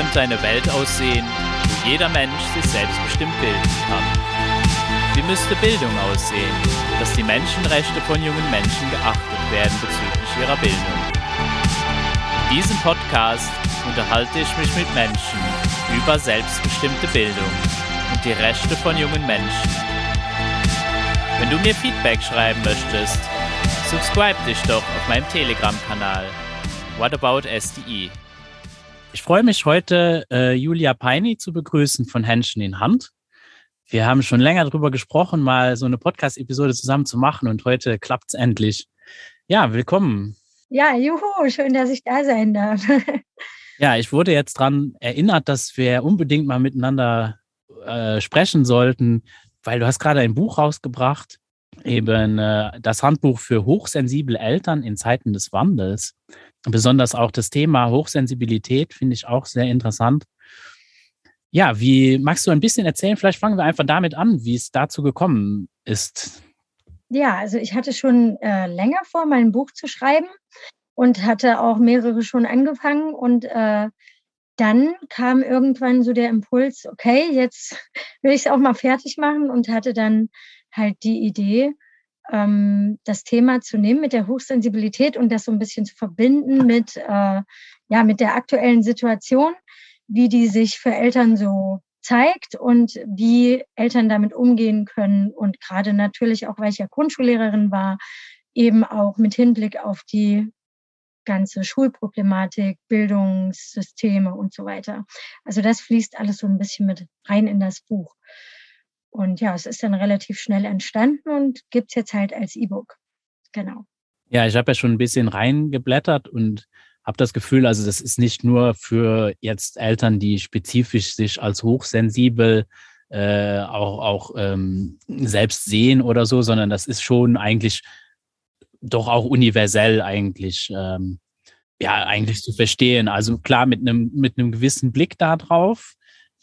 könnte eine Welt aussehen, wo jeder Mensch sich selbstbestimmt bilden kann? Wie müsste Bildung aussehen, dass die Menschenrechte von jungen Menschen geachtet werden bezüglich ihrer Bildung? In diesem Podcast unterhalte ich mich mit Menschen über selbstbestimmte Bildung und die Rechte von jungen Menschen. Wenn du mir Feedback schreiben möchtest, subscribe dich doch auf meinem Telegram-Kanal What About SDE. Ich freue mich heute, äh, Julia Peini zu begrüßen von Händchen in Hand. Wir haben schon länger darüber gesprochen, mal so eine Podcast-Episode zusammen zu machen und heute klappt es endlich. Ja, willkommen. Ja, juhu, schön, dass ich da sein darf. ja, ich wurde jetzt daran erinnert, dass wir unbedingt mal miteinander äh, sprechen sollten, weil du hast gerade ein Buch rausgebracht, eben äh, das Handbuch für hochsensible Eltern in Zeiten des Wandels. Besonders auch das Thema Hochsensibilität finde ich auch sehr interessant. Ja, wie magst du ein bisschen erzählen? Vielleicht fangen wir einfach damit an, wie es dazu gekommen ist. Ja, also ich hatte schon äh, länger vor, mein Buch zu schreiben und hatte auch mehrere schon angefangen und äh, dann kam irgendwann so der Impuls, okay, jetzt will ich es auch mal fertig machen und hatte dann halt die Idee, ähm, das Thema zu nehmen mit der Hochsensibilität und das so ein bisschen zu verbinden mit, äh, ja, mit der aktuellen Situation, wie die sich für Eltern so zeigt und wie Eltern damit umgehen können. Und gerade natürlich auch, weil ich ja Grundschullehrerin war, eben auch mit Hinblick auf die ganze Schulproblematik, Bildungssysteme und so weiter. Also das fließt alles so ein bisschen mit rein in das Buch. Und ja, es ist dann relativ schnell entstanden und gibt es jetzt halt als E-Book. Genau. Ja, ich habe ja schon ein bisschen reingeblättert und habe das Gefühl, also das ist nicht nur für jetzt Eltern, die spezifisch sich als hochsensibel äh, auch, auch ähm, selbst sehen oder so, sondern das ist schon eigentlich doch auch universell eigentlich, ähm, ja, eigentlich zu verstehen. Also klar, mit einem, mit einem gewissen Blick da drauf,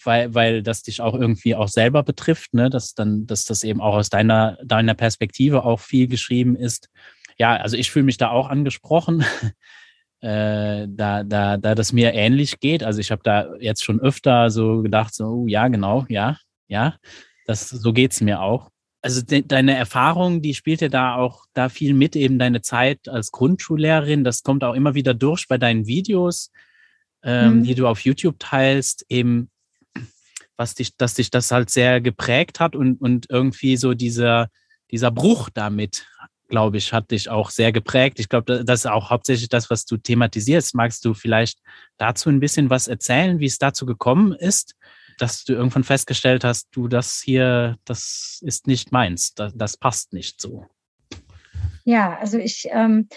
weil, weil das dich auch irgendwie auch selber betrifft, ne? dass dann, dass das eben auch aus deiner, deiner Perspektive auch viel geschrieben ist. Ja, also ich fühle mich da auch angesprochen, äh, da, da, da das mir ähnlich geht. Also ich habe da jetzt schon öfter so gedacht, so, oh, ja, genau, ja, ja, das, so geht's mir auch. Also de, deine Erfahrung, die spielt ja da auch da viel mit, eben deine Zeit als Grundschullehrerin. Das kommt auch immer wieder durch bei deinen Videos, ähm, mhm. die du auf YouTube teilst, eben was dich, dass dich das halt sehr geprägt hat und, und irgendwie so dieser, dieser Bruch damit, glaube ich, hat dich auch sehr geprägt. Ich glaube, das ist auch hauptsächlich das, was du thematisierst. Magst du vielleicht dazu ein bisschen was erzählen, wie es dazu gekommen ist, dass du irgendwann festgestellt hast, du, das hier, das ist nicht meins, das, das passt nicht so? Ja, also ich ähm,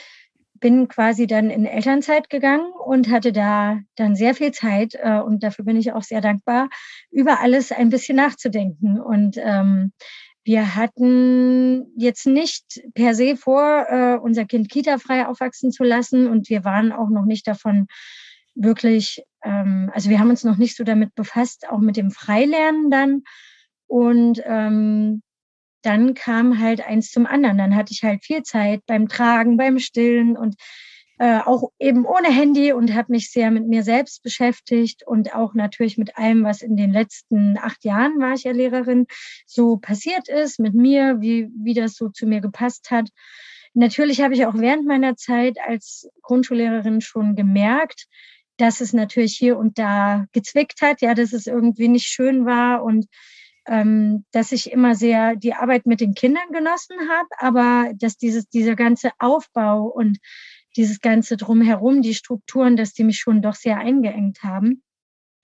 bin quasi dann in Elternzeit gegangen und hatte da dann sehr viel Zeit äh, und dafür bin ich auch sehr dankbar, über alles ein bisschen nachzudenken. Und ähm, wir hatten jetzt nicht per se vor, äh, unser Kind kita-frei aufwachsen zu lassen und wir waren auch noch nicht davon wirklich, ähm, also wir haben uns noch nicht so damit befasst, auch mit dem Freilernen dann. Und ähm, dann kam halt eins zum anderen. Dann hatte ich halt viel Zeit beim Tragen, beim Stillen und äh, auch eben ohne Handy und habe mich sehr mit mir selbst beschäftigt und auch natürlich mit allem, was in den letzten acht Jahren war ich ja Lehrerin, so passiert ist mit mir, wie, wie das so zu mir gepasst hat. Natürlich habe ich auch während meiner Zeit als Grundschullehrerin schon gemerkt, dass es natürlich hier und da gezwickt hat, ja, dass es irgendwie nicht schön war und ähm, dass ich immer sehr die Arbeit mit den Kindern genossen habe, aber dass dieses, dieser ganze Aufbau und dieses ganze drumherum, die Strukturen, dass die mich schon doch sehr eingeengt haben.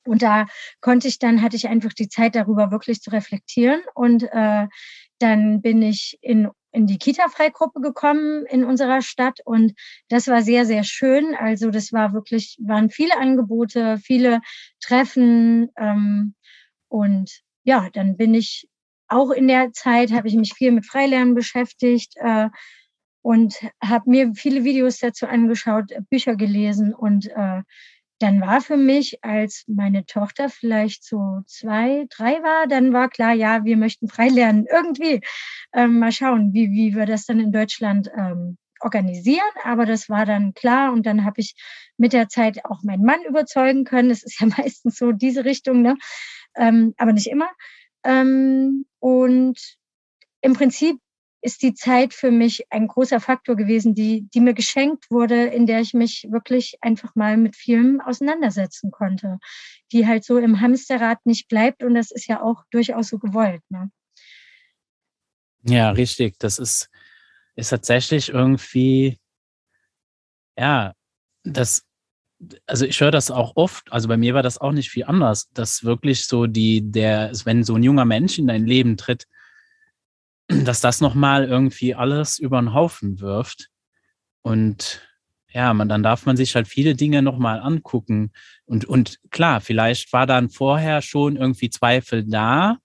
Und da konnte ich dann, hatte ich einfach die Zeit darüber wirklich zu reflektieren. Und äh, dann bin ich in, in die Kita-Freigruppe gekommen in unserer Stadt. Und das war sehr, sehr schön. Also das war wirklich, waren viele Angebote, viele Treffen. Ähm, und ja, dann bin ich auch in der Zeit, habe ich mich viel mit Freilernen beschäftigt äh, und habe mir viele Videos dazu angeschaut, Bücher gelesen und äh, dann war für mich, als meine Tochter vielleicht so zwei, drei war, dann war klar, ja, wir möchten frei lernen. Irgendwie ähm, mal schauen, wie, wie wir das dann in Deutschland ähm, organisieren, aber das war dann klar und dann habe ich mit der Zeit auch meinen Mann überzeugen können. Das ist ja meistens so diese Richtung, ne? Ähm, aber nicht immer. Ähm, und im Prinzip ist die Zeit für mich ein großer Faktor gewesen, die, die mir geschenkt wurde, in der ich mich wirklich einfach mal mit Filmen auseinandersetzen konnte, die halt so im Hamsterrad nicht bleibt und das ist ja auch durchaus so gewollt. Ne? Ja, richtig. Das ist, ist tatsächlich irgendwie, ja, das, also ich höre das auch oft, also bei mir war das auch nicht viel anders, dass wirklich so die, der, wenn so ein junger Mensch in dein Leben tritt, dass das nochmal irgendwie alles über den Haufen wirft. Und ja, man, dann darf man sich halt viele Dinge nochmal angucken. Und, und klar, vielleicht war dann vorher schon irgendwie Zweifel da,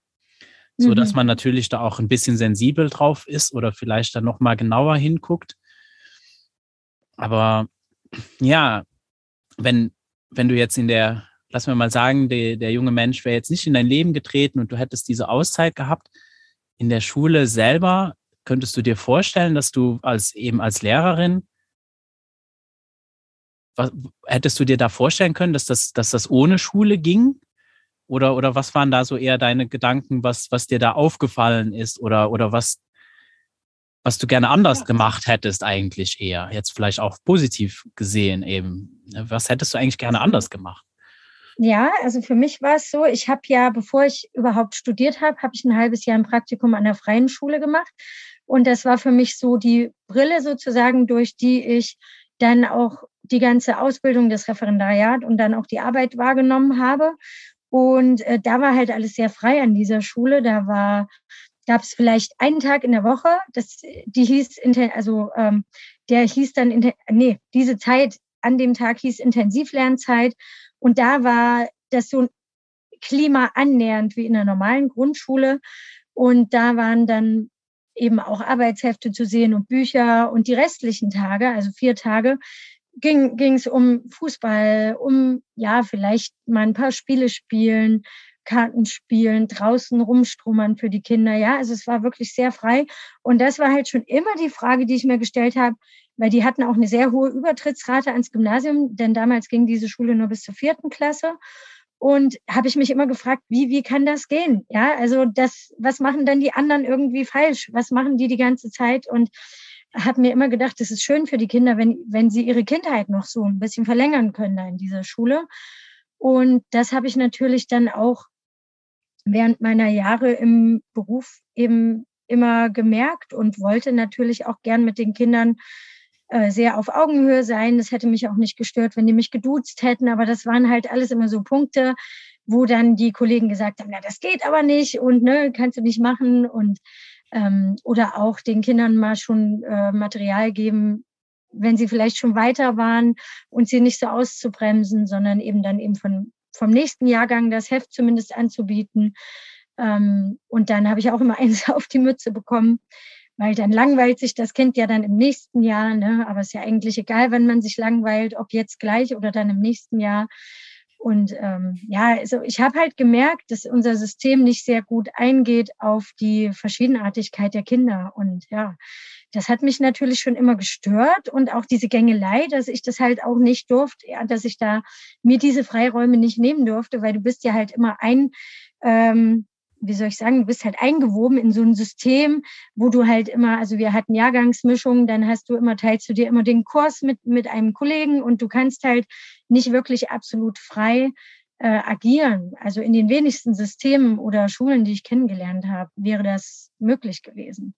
so dass mhm. man natürlich da auch ein bisschen sensibel drauf ist oder vielleicht dann nochmal genauer hinguckt. Aber ja, wenn, wenn du jetzt in der, lass mir mal sagen, der, der junge Mensch wäre jetzt nicht in dein Leben getreten und du hättest diese Auszeit gehabt, in der Schule selber, könntest du dir vorstellen, dass du als eben als Lehrerin, was, hättest du dir da vorstellen können, dass das, dass das ohne Schule ging? Oder, oder was waren da so eher deine Gedanken, was, was dir da aufgefallen ist oder, oder was, was du gerne anders gemacht hättest eigentlich eher? Jetzt vielleicht auch positiv gesehen eben. Was hättest du eigentlich gerne anders gemacht? Ja, also für mich war es so, ich habe ja, bevor ich überhaupt studiert habe, habe ich ein halbes Jahr ein Praktikum an der freien Schule gemacht. Und das war für mich so die Brille sozusagen, durch die ich dann auch die ganze Ausbildung, das Referendariat und dann auch die Arbeit wahrgenommen habe. Und äh, da war halt alles sehr frei an dieser Schule. Da war gab es vielleicht einen Tag in der Woche, das die hieß also ähm, der hieß dann nee diese Zeit an dem Tag hieß Intensivlernzeit und da war das so ein Klima annähernd wie in der normalen Grundschule. Und da waren dann eben auch Arbeitshefte zu sehen und Bücher und die restlichen Tage, also vier Tage, ging es um Fußball, um ja vielleicht mal ein paar Spiele spielen, Karten spielen, draußen rumstrummern für die Kinder. Ja, also es war wirklich sehr frei. Und das war halt schon immer die Frage, die ich mir gestellt habe, weil die hatten auch eine sehr hohe Übertrittsrate ans Gymnasium, denn damals ging diese Schule nur bis zur vierten Klasse. Und habe ich mich immer gefragt, wie, wie kann das gehen? Ja, also das, was machen denn die anderen irgendwie falsch? Was machen die die ganze Zeit? Und habe mir immer gedacht, es ist schön für die Kinder, wenn, wenn sie ihre Kindheit noch so ein bisschen verlängern können da in dieser Schule. Und das habe ich natürlich dann auch während meiner Jahre im Beruf eben immer gemerkt und wollte natürlich auch gern mit den Kindern äh, sehr auf Augenhöhe sein. Das hätte mich auch nicht gestört, wenn die mich geduzt hätten, aber das waren halt alles immer so Punkte, wo dann die Kollegen gesagt haben, na, das geht aber nicht und ne, kannst du nicht machen und ähm, oder auch den Kindern mal schon äh, Material geben, wenn sie vielleicht schon weiter waren und sie nicht so auszubremsen, sondern eben dann eben von vom nächsten Jahrgang das Heft zumindest anzubieten. Ähm, und dann habe ich auch immer eins auf die Mütze bekommen, weil dann langweilt sich das Kind ja dann im nächsten Jahr. Ne? Aber es ist ja eigentlich egal, wenn man sich langweilt, ob jetzt gleich oder dann im nächsten Jahr. Und ähm, ja, also ich habe halt gemerkt, dass unser System nicht sehr gut eingeht auf die Verschiedenartigkeit der Kinder. Und ja, das hat mich natürlich schon immer gestört und auch diese Gängelei, dass ich das halt auch nicht durfte, ja, dass ich da mir diese Freiräume nicht nehmen durfte, weil du bist ja halt immer ein, ähm, wie soll ich sagen, du bist halt eingewoben in so ein System, wo du halt immer, also wir hatten Jahrgangsmischungen, dann hast du immer, teilst du dir immer den Kurs mit, mit einem Kollegen und du kannst halt nicht wirklich absolut frei äh, agieren. Also in den wenigsten Systemen oder Schulen, die ich kennengelernt habe, wäre das möglich gewesen.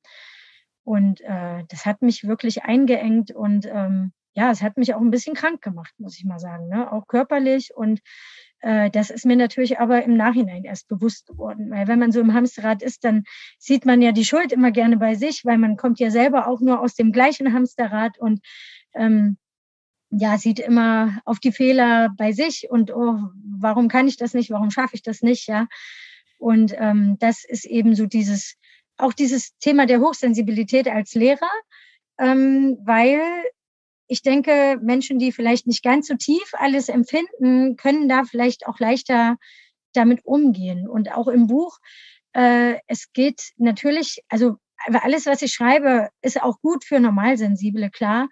Und äh, das hat mich wirklich eingeengt und ähm, ja, es hat mich auch ein bisschen krank gemacht, muss ich mal sagen, ne? auch körperlich. Und äh, das ist mir natürlich aber im Nachhinein erst bewusst geworden, weil wenn man so im Hamsterrad ist, dann sieht man ja die Schuld immer gerne bei sich, weil man kommt ja selber auch nur aus dem gleichen Hamsterrad und ähm, ja, sieht immer auf die Fehler bei sich und oh, warum kann ich das nicht, warum schaffe ich das nicht, ja. Und ähm, das ist eben so dieses auch dieses Thema der Hochsensibilität als Lehrer, ähm, weil ich denke, Menschen, die vielleicht nicht ganz so tief alles empfinden, können da vielleicht auch leichter damit umgehen. Und auch im Buch, äh, es geht natürlich, also alles, was ich schreibe, ist auch gut für Normalsensible, klar.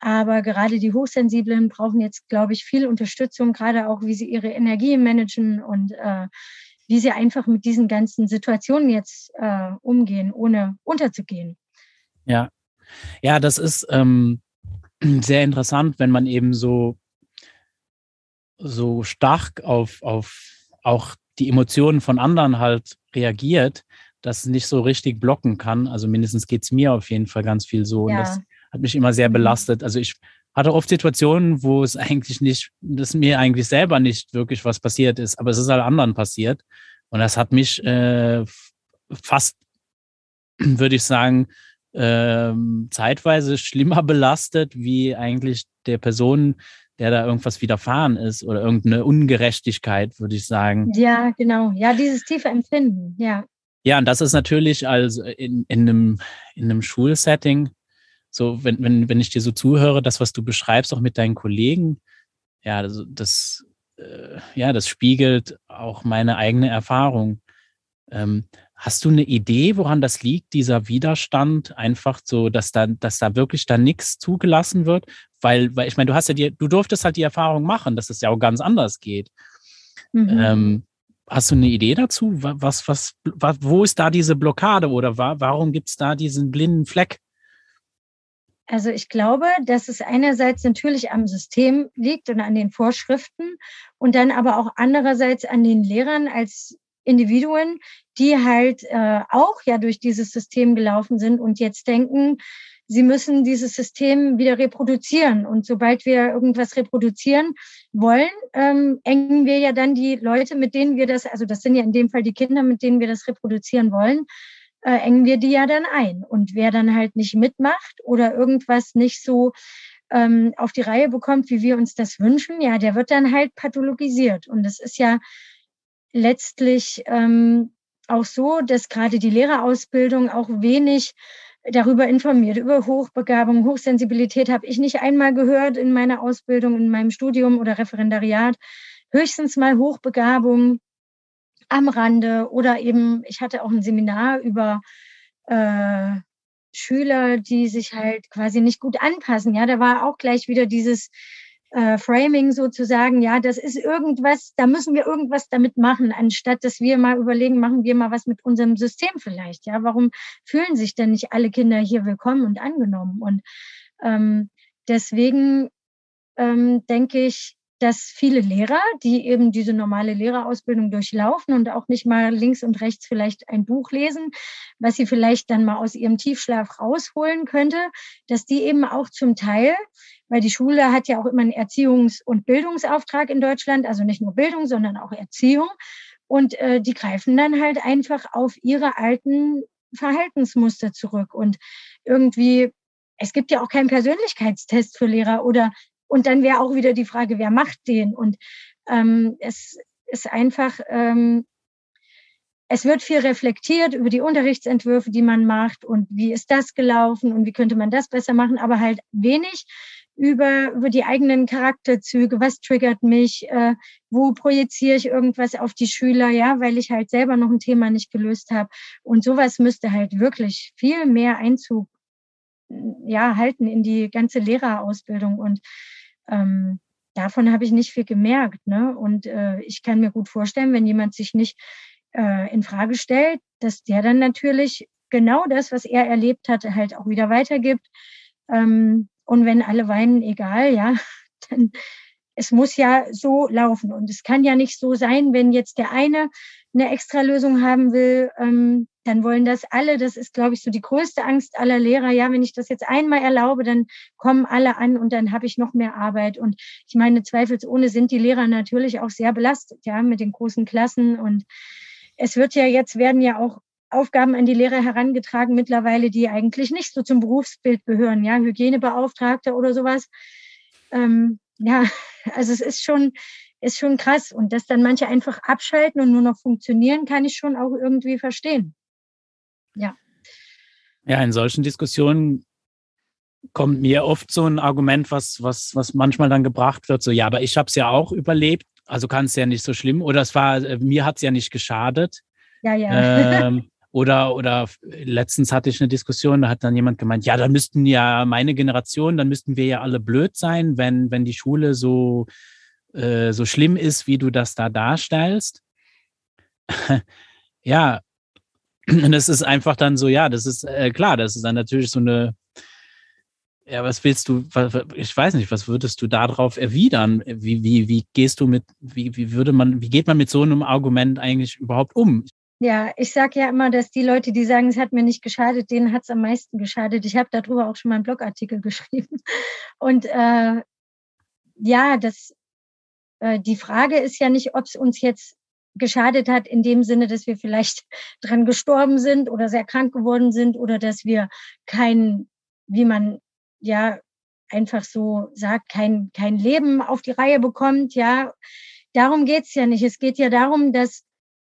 Aber gerade die Hochsensiblen brauchen jetzt, glaube ich, viel Unterstützung, gerade auch, wie sie ihre Energie managen und äh, wie sie einfach mit diesen ganzen Situationen jetzt äh, umgehen, ohne unterzugehen. Ja, ja, das ist ähm, sehr interessant, wenn man eben so so stark auf auf auch die Emotionen von anderen halt reagiert, das nicht so richtig blocken kann. Also mindestens geht es mir auf jeden Fall ganz viel so. Ja. Und das hat mich immer sehr mhm. belastet. Also ich hatte oft Situationen, wo es eigentlich nicht, dass mir eigentlich selber nicht wirklich was passiert ist, aber es ist halt anderen passiert. Und das hat mich äh, fast, würde ich sagen, äh, zeitweise schlimmer belastet, wie eigentlich der Person, der da irgendwas widerfahren ist oder irgendeine Ungerechtigkeit, würde ich sagen. Ja, genau. Ja, dieses tiefe Empfinden, ja. Ja, und das ist natürlich also in, in, einem, in einem Schulsetting, so wenn, wenn, wenn ich dir so zuhöre, das, was du beschreibst, auch mit deinen Kollegen, ja, das, das äh, ja, das spiegelt auch meine eigene Erfahrung. Ähm, hast du eine Idee, woran das liegt, dieser Widerstand, einfach so, dass da, dass da wirklich da nichts zugelassen wird? Weil, weil ich meine, du hast ja die, du durftest halt die Erfahrung machen, dass es ja auch ganz anders geht. Mhm. Ähm, Hast du eine Idee dazu? Was, was, was, wo ist da diese Blockade oder warum gibt es da diesen blinden Fleck? Also ich glaube, dass es einerseits natürlich am System liegt und an den Vorschriften und dann aber auch andererseits an den Lehrern als Individuen, die halt äh, auch ja durch dieses System gelaufen sind und jetzt denken, sie müssen dieses System wieder reproduzieren. Und sobald wir irgendwas reproduzieren wollen, ähm, engen wir ja dann die Leute, mit denen wir das, also das sind ja in dem Fall die Kinder, mit denen wir das reproduzieren wollen, äh, engen wir die ja dann ein. Und wer dann halt nicht mitmacht oder irgendwas nicht so ähm, auf die Reihe bekommt, wie wir uns das wünschen, ja, der wird dann halt pathologisiert. Und es ist ja letztlich ähm, auch so, dass gerade die Lehrerausbildung auch wenig darüber informiert. Über Hochbegabung, Hochsensibilität habe ich nicht einmal gehört in meiner Ausbildung, in meinem Studium oder Referendariat. Höchstens mal Hochbegabung am Rande oder eben, ich hatte auch ein Seminar über äh, Schüler, die sich halt quasi nicht gut anpassen. Ja, da war auch gleich wieder dieses äh, Framing sozusagen, ja, das ist irgendwas, da müssen wir irgendwas damit machen, anstatt dass wir mal überlegen, machen wir mal was mit unserem System vielleicht, ja, warum fühlen sich denn nicht alle Kinder hier willkommen und angenommen? Und ähm, deswegen ähm, denke ich, dass viele Lehrer, die eben diese normale Lehrerausbildung durchlaufen und auch nicht mal links und rechts vielleicht ein Buch lesen, was sie vielleicht dann mal aus ihrem Tiefschlaf rausholen könnte, dass die eben auch zum Teil, weil die Schule hat ja auch immer einen Erziehungs- und Bildungsauftrag in Deutschland, also nicht nur Bildung, sondern auch Erziehung. Und äh, die greifen dann halt einfach auf ihre alten Verhaltensmuster zurück. Und irgendwie es gibt ja auch keinen Persönlichkeitstest für Lehrer oder und dann wäre auch wieder die Frage, wer macht den? Und ähm, es ist einfach, ähm, es wird viel reflektiert über die Unterrichtsentwürfe, die man macht und wie ist das gelaufen und wie könnte man das besser machen, aber halt wenig über, über die eigenen Charakterzüge, was triggert mich, äh, wo projiziere ich irgendwas auf die Schüler, ja, weil ich halt selber noch ein Thema nicht gelöst habe. Und sowas müsste halt wirklich viel mehr Einzug ja, halten in die ganze Lehrerausbildung. Und ähm, davon habe ich nicht viel gemerkt. Ne? Und äh, ich kann mir gut vorstellen, wenn jemand sich nicht äh, in Frage stellt, dass der dann natürlich genau das, was er erlebt hatte, halt auch wieder weitergibt. Ähm, und wenn alle weinen, egal, ja, dann es muss ja so laufen. Und es kann ja nicht so sein, wenn jetzt der eine eine extra Lösung haben will, ähm, dann wollen das alle. Das ist, glaube ich, so die größte Angst aller Lehrer. Ja, wenn ich das jetzt einmal erlaube, dann kommen alle an und dann habe ich noch mehr Arbeit. Und ich meine, zweifelsohne sind die Lehrer natürlich auch sehr belastet, ja, mit den großen Klassen. Und es wird ja jetzt werden ja auch Aufgaben an die Lehrer herangetragen mittlerweile, die eigentlich nicht so zum Berufsbild gehören, ja, Hygienebeauftragter oder sowas. Ähm, ja, also es ist schon, ist schon krass. Und dass dann manche einfach abschalten und nur noch funktionieren, kann ich schon auch irgendwie verstehen. Ja. Ja, in solchen Diskussionen kommt mir oft so ein Argument, was, was, was manchmal dann gebracht wird, so, ja, aber ich habe es ja auch überlebt, also kann es ja nicht so schlimm. Oder es war, äh, mir hat es ja nicht geschadet. Ja, ja. Ähm, Oder, oder letztens hatte ich eine Diskussion, da hat dann jemand gemeint, ja, dann müssten ja meine Generation, dann müssten wir ja alle blöd sein, wenn, wenn die Schule so, äh, so schlimm ist, wie du das da darstellst. ja, und das ist einfach dann so, ja, das ist äh, klar, das ist dann natürlich so eine, ja, was willst du, ich weiß nicht, was würdest du darauf erwidern? Wie, wie, wie gehst du mit, wie, wie würde man, wie geht man mit so einem Argument eigentlich überhaupt um? Ja, ich sage ja immer, dass die Leute, die sagen, es hat mir nicht geschadet, denen hat es am meisten geschadet. Ich habe darüber auch schon mal einen Blogartikel geschrieben. Und äh, ja, das, äh, die Frage ist ja nicht, ob es uns jetzt geschadet hat in dem Sinne, dass wir vielleicht dran gestorben sind oder sehr krank geworden sind oder dass wir kein, wie man ja einfach so sagt, kein, kein Leben auf die Reihe bekommt. Ja, darum geht's ja nicht. Es geht ja darum, dass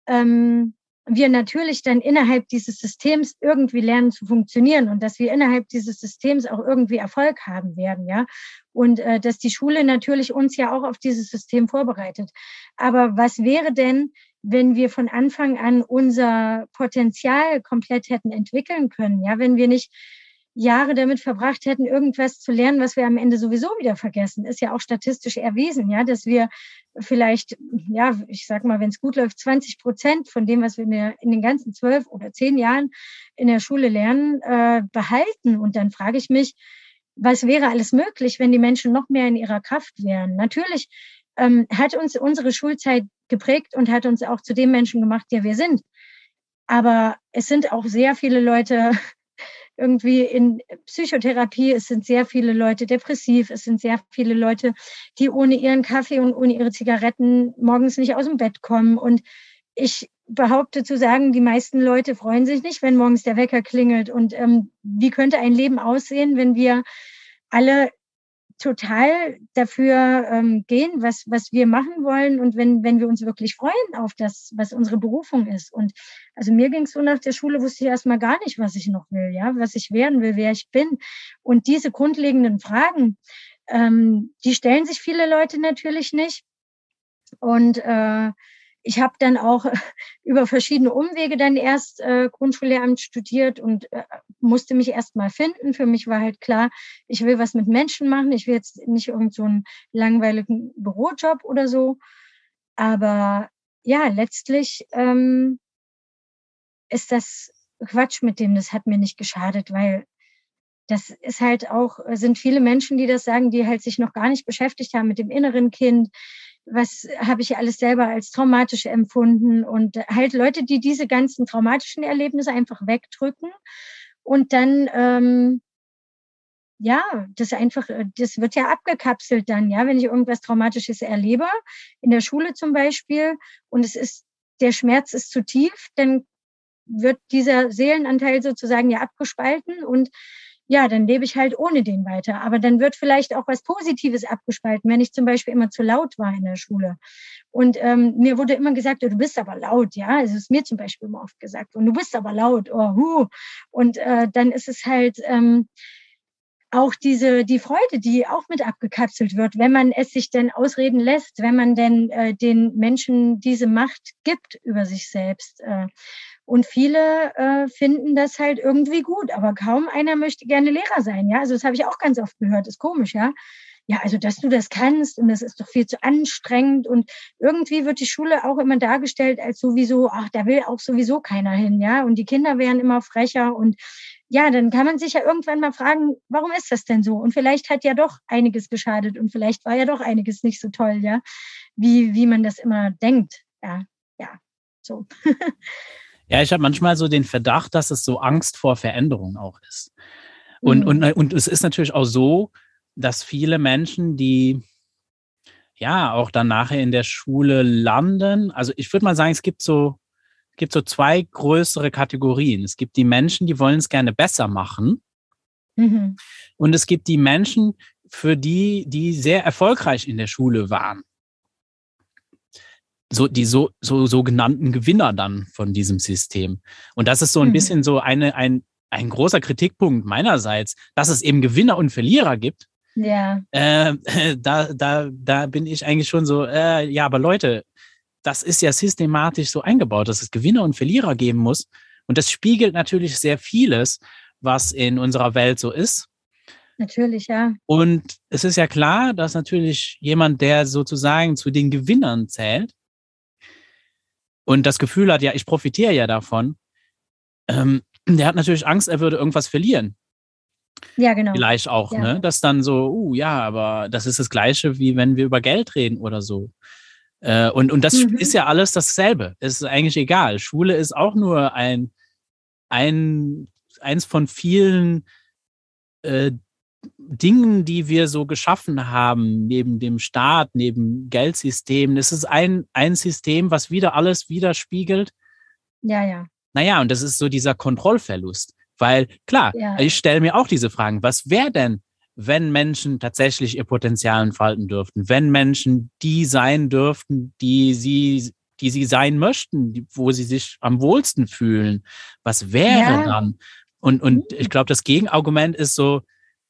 ähm, wir natürlich dann innerhalb dieses Systems irgendwie lernen zu funktionieren und dass wir innerhalb dieses Systems auch irgendwie Erfolg haben werden, ja. Und äh, dass die Schule natürlich uns ja auch auf dieses System vorbereitet. Aber was wäre denn, wenn wir von Anfang an unser Potenzial komplett hätten entwickeln können, ja, wenn wir nicht Jahre damit verbracht hätten, irgendwas zu lernen, was wir am Ende sowieso wieder vergessen. Ist ja auch statistisch erwiesen, ja, dass wir vielleicht, ja, ich sag mal, wenn es gut läuft, 20 Prozent von dem, was wir in, der, in den ganzen zwölf oder zehn Jahren in der Schule lernen, äh, behalten. Und dann frage ich mich, was wäre alles möglich, wenn die Menschen noch mehr in ihrer Kraft wären? Natürlich ähm, hat uns unsere Schulzeit geprägt und hat uns auch zu dem Menschen gemacht, der wir sind. Aber es sind auch sehr viele Leute irgendwie in Psychotherapie. Es sind sehr viele Leute depressiv. Es sind sehr viele Leute, die ohne ihren Kaffee und ohne ihre Zigaretten morgens nicht aus dem Bett kommen. Und ich behaupte zu sagen, die meisten Leute freuen sich nicht, wenn morgens der Wecker klingelt. Und ähm, wie könnte ein Leben aussehen, wenn wir alle total dafür ähm, gehen, was, was wir machen wollen und wenn, wenn wir uns wirklich freuen auf das, was unsere Berufung ist. Und also mir ging es so nach der Schule, wusste ich erstmal gar nicht, was ich noch will, ja, was ich werden will, wer ich bin. Und diese grundlegenden Fragen, ähm, die stellen sich viele Leute natürlich nicht. Und äh, ich habe dann auch über verschiedene Umwege dann erst äh, Grundschullehramt studiert und äh, musste mich erst mal finden. Für mich war halt klar, ich will was mit Menschen machen. Ich will jetzt nicht irgend so langweiligen Bürojob oder so. Aber ja, letztlich ähm, ist das Quatsch mit dem. Das hat mir nicht geschadet, weil das ist halt auch, sind viele Menschen, die das sagen, die halt sich noch gar nicht beschäftigt haben mit dem inneren Kind, was habe ich alles selber als traumatisch empfunden? Und halt Leute, die diese ganzen traumatischen Erlebnisse einfach wegdrücken und dann ähm, ja, das einfach, das wird ja abgekapselt dann, ja, wenn ich irgendwas Traumatisches erlebe, in der Schule zum Beispiel, und es ist, der Schmerz ist zu tief, dann wird dieser Seelenanteil sozusagen ja abgespalten und ja, dann lebe ich halt ohne den weiter. Aber dann wird vielleicht auch was Positives abgespalten, wenn ich zum Beispiel immer zu laut war in der Schule. Und ähm, mir wurde immer gesagt, oh, du bist aber laut, ja. Es ist mir zum Beispiel immer oft gesagt, und du bist aber laut, oh, hu. Und äh, dann ist es halt ähm, auch diese die Freude, die auch mit abgekapselt wird, wenn man es sich denn ausreden lässt, wenn man denn äh, den Menschen diese Macht gibt über sich selbst. Äh, und viele äh, finden das halt irgendwie gut, aber kaum einer möchte gerne Lehrer sein. Ja, also das habe ich auch ganz oft gehört. Ist komisch, ja. Ja, also dass du das kannst und das ist doch viel zu anstrengend und irgendwie wird die Schule auch immer dargestellt als sowieso, ach, da will auch sowieso keiner hin, ja. Und die Kinder werden immer frecher und ja, dann kann man sich ja irgendwann mal fragen, warum ist das denn so? Und vielleicht hat ja doch einiges geschadet und vielleicht war ja doch einiges nicht so toll, ja, wie, wie man das immer denkt. Ja, ja, so. Ja, ich habe manchmal so den Verdacht, dass es so Angst vor Veränderung auch ist. Und, mhm. und, und es ist natürlich auch so, dass viele Menschen, die ja auch dann nachher in der Schule landen, also ich würde mal sagen, es gibt so, es gibt so zwei größere Kategorien. Es gibt die Menschen, die wollen es gerne besser machen. Mhm. Und es gibt die Menschen, für die, die sehr erfolgreich in der Schule waren so die so, so sogenannten Gewinner dann von diesem System. Und das ist so ein mhm. bisschen so eine, ein, ein großer Kritikpunkt meinerseits, dass es eben Gewinner und Verlierer gibt. Ja. Äh, da, da, da bin ich eigentlich schon so, äh, ja, aber Leute, das ist ja systematisch so eingebaut, dass es Gewinner und Verlierer geben muss. Und das spiegelt natürlich sehr vieles, was in unserer Welt so ist. Natürlich, ja. Und es ist ja klar, dass natürlich jemand, der sozusagen zu den Gewinnern zählt und das Gefühl hat, ja, ich profitiere ja davon, ähm, der hat natürlich Angst, er würde irgendwas verlieren. Ja, genau. Vielleicht auch, ja. ne? Dass dann so, uh, ja, aber das ist das Gleiche, wie wenn wir über Geld reden oder so. Äh, und, und das mhm. ist ja alles dasselbe. Es ist eigentlich egal. Schule ist auch nur ein, ein eins von vielen äh, Dingen, die wir so geschaffen haben, neben dem Staat, neben Geldsystemen. Es ist ein, ein System, was wieder alles widerspiegelt. Ja, ja. Naja, und das ist so dieser Kontrollverlust. Weil klar, ja. ich stelle mir auch diese Fragen, was wäre denn, wenn Menschen tatsächlich ihr Potenzial entfalten dürften, wenn Menschen die sein dürften, die sie, die sie sein möchten, wo sie sich am wohlsten fühlen, was wäre ja. dann? Und, und ich glaube, das Gegenargument ist so,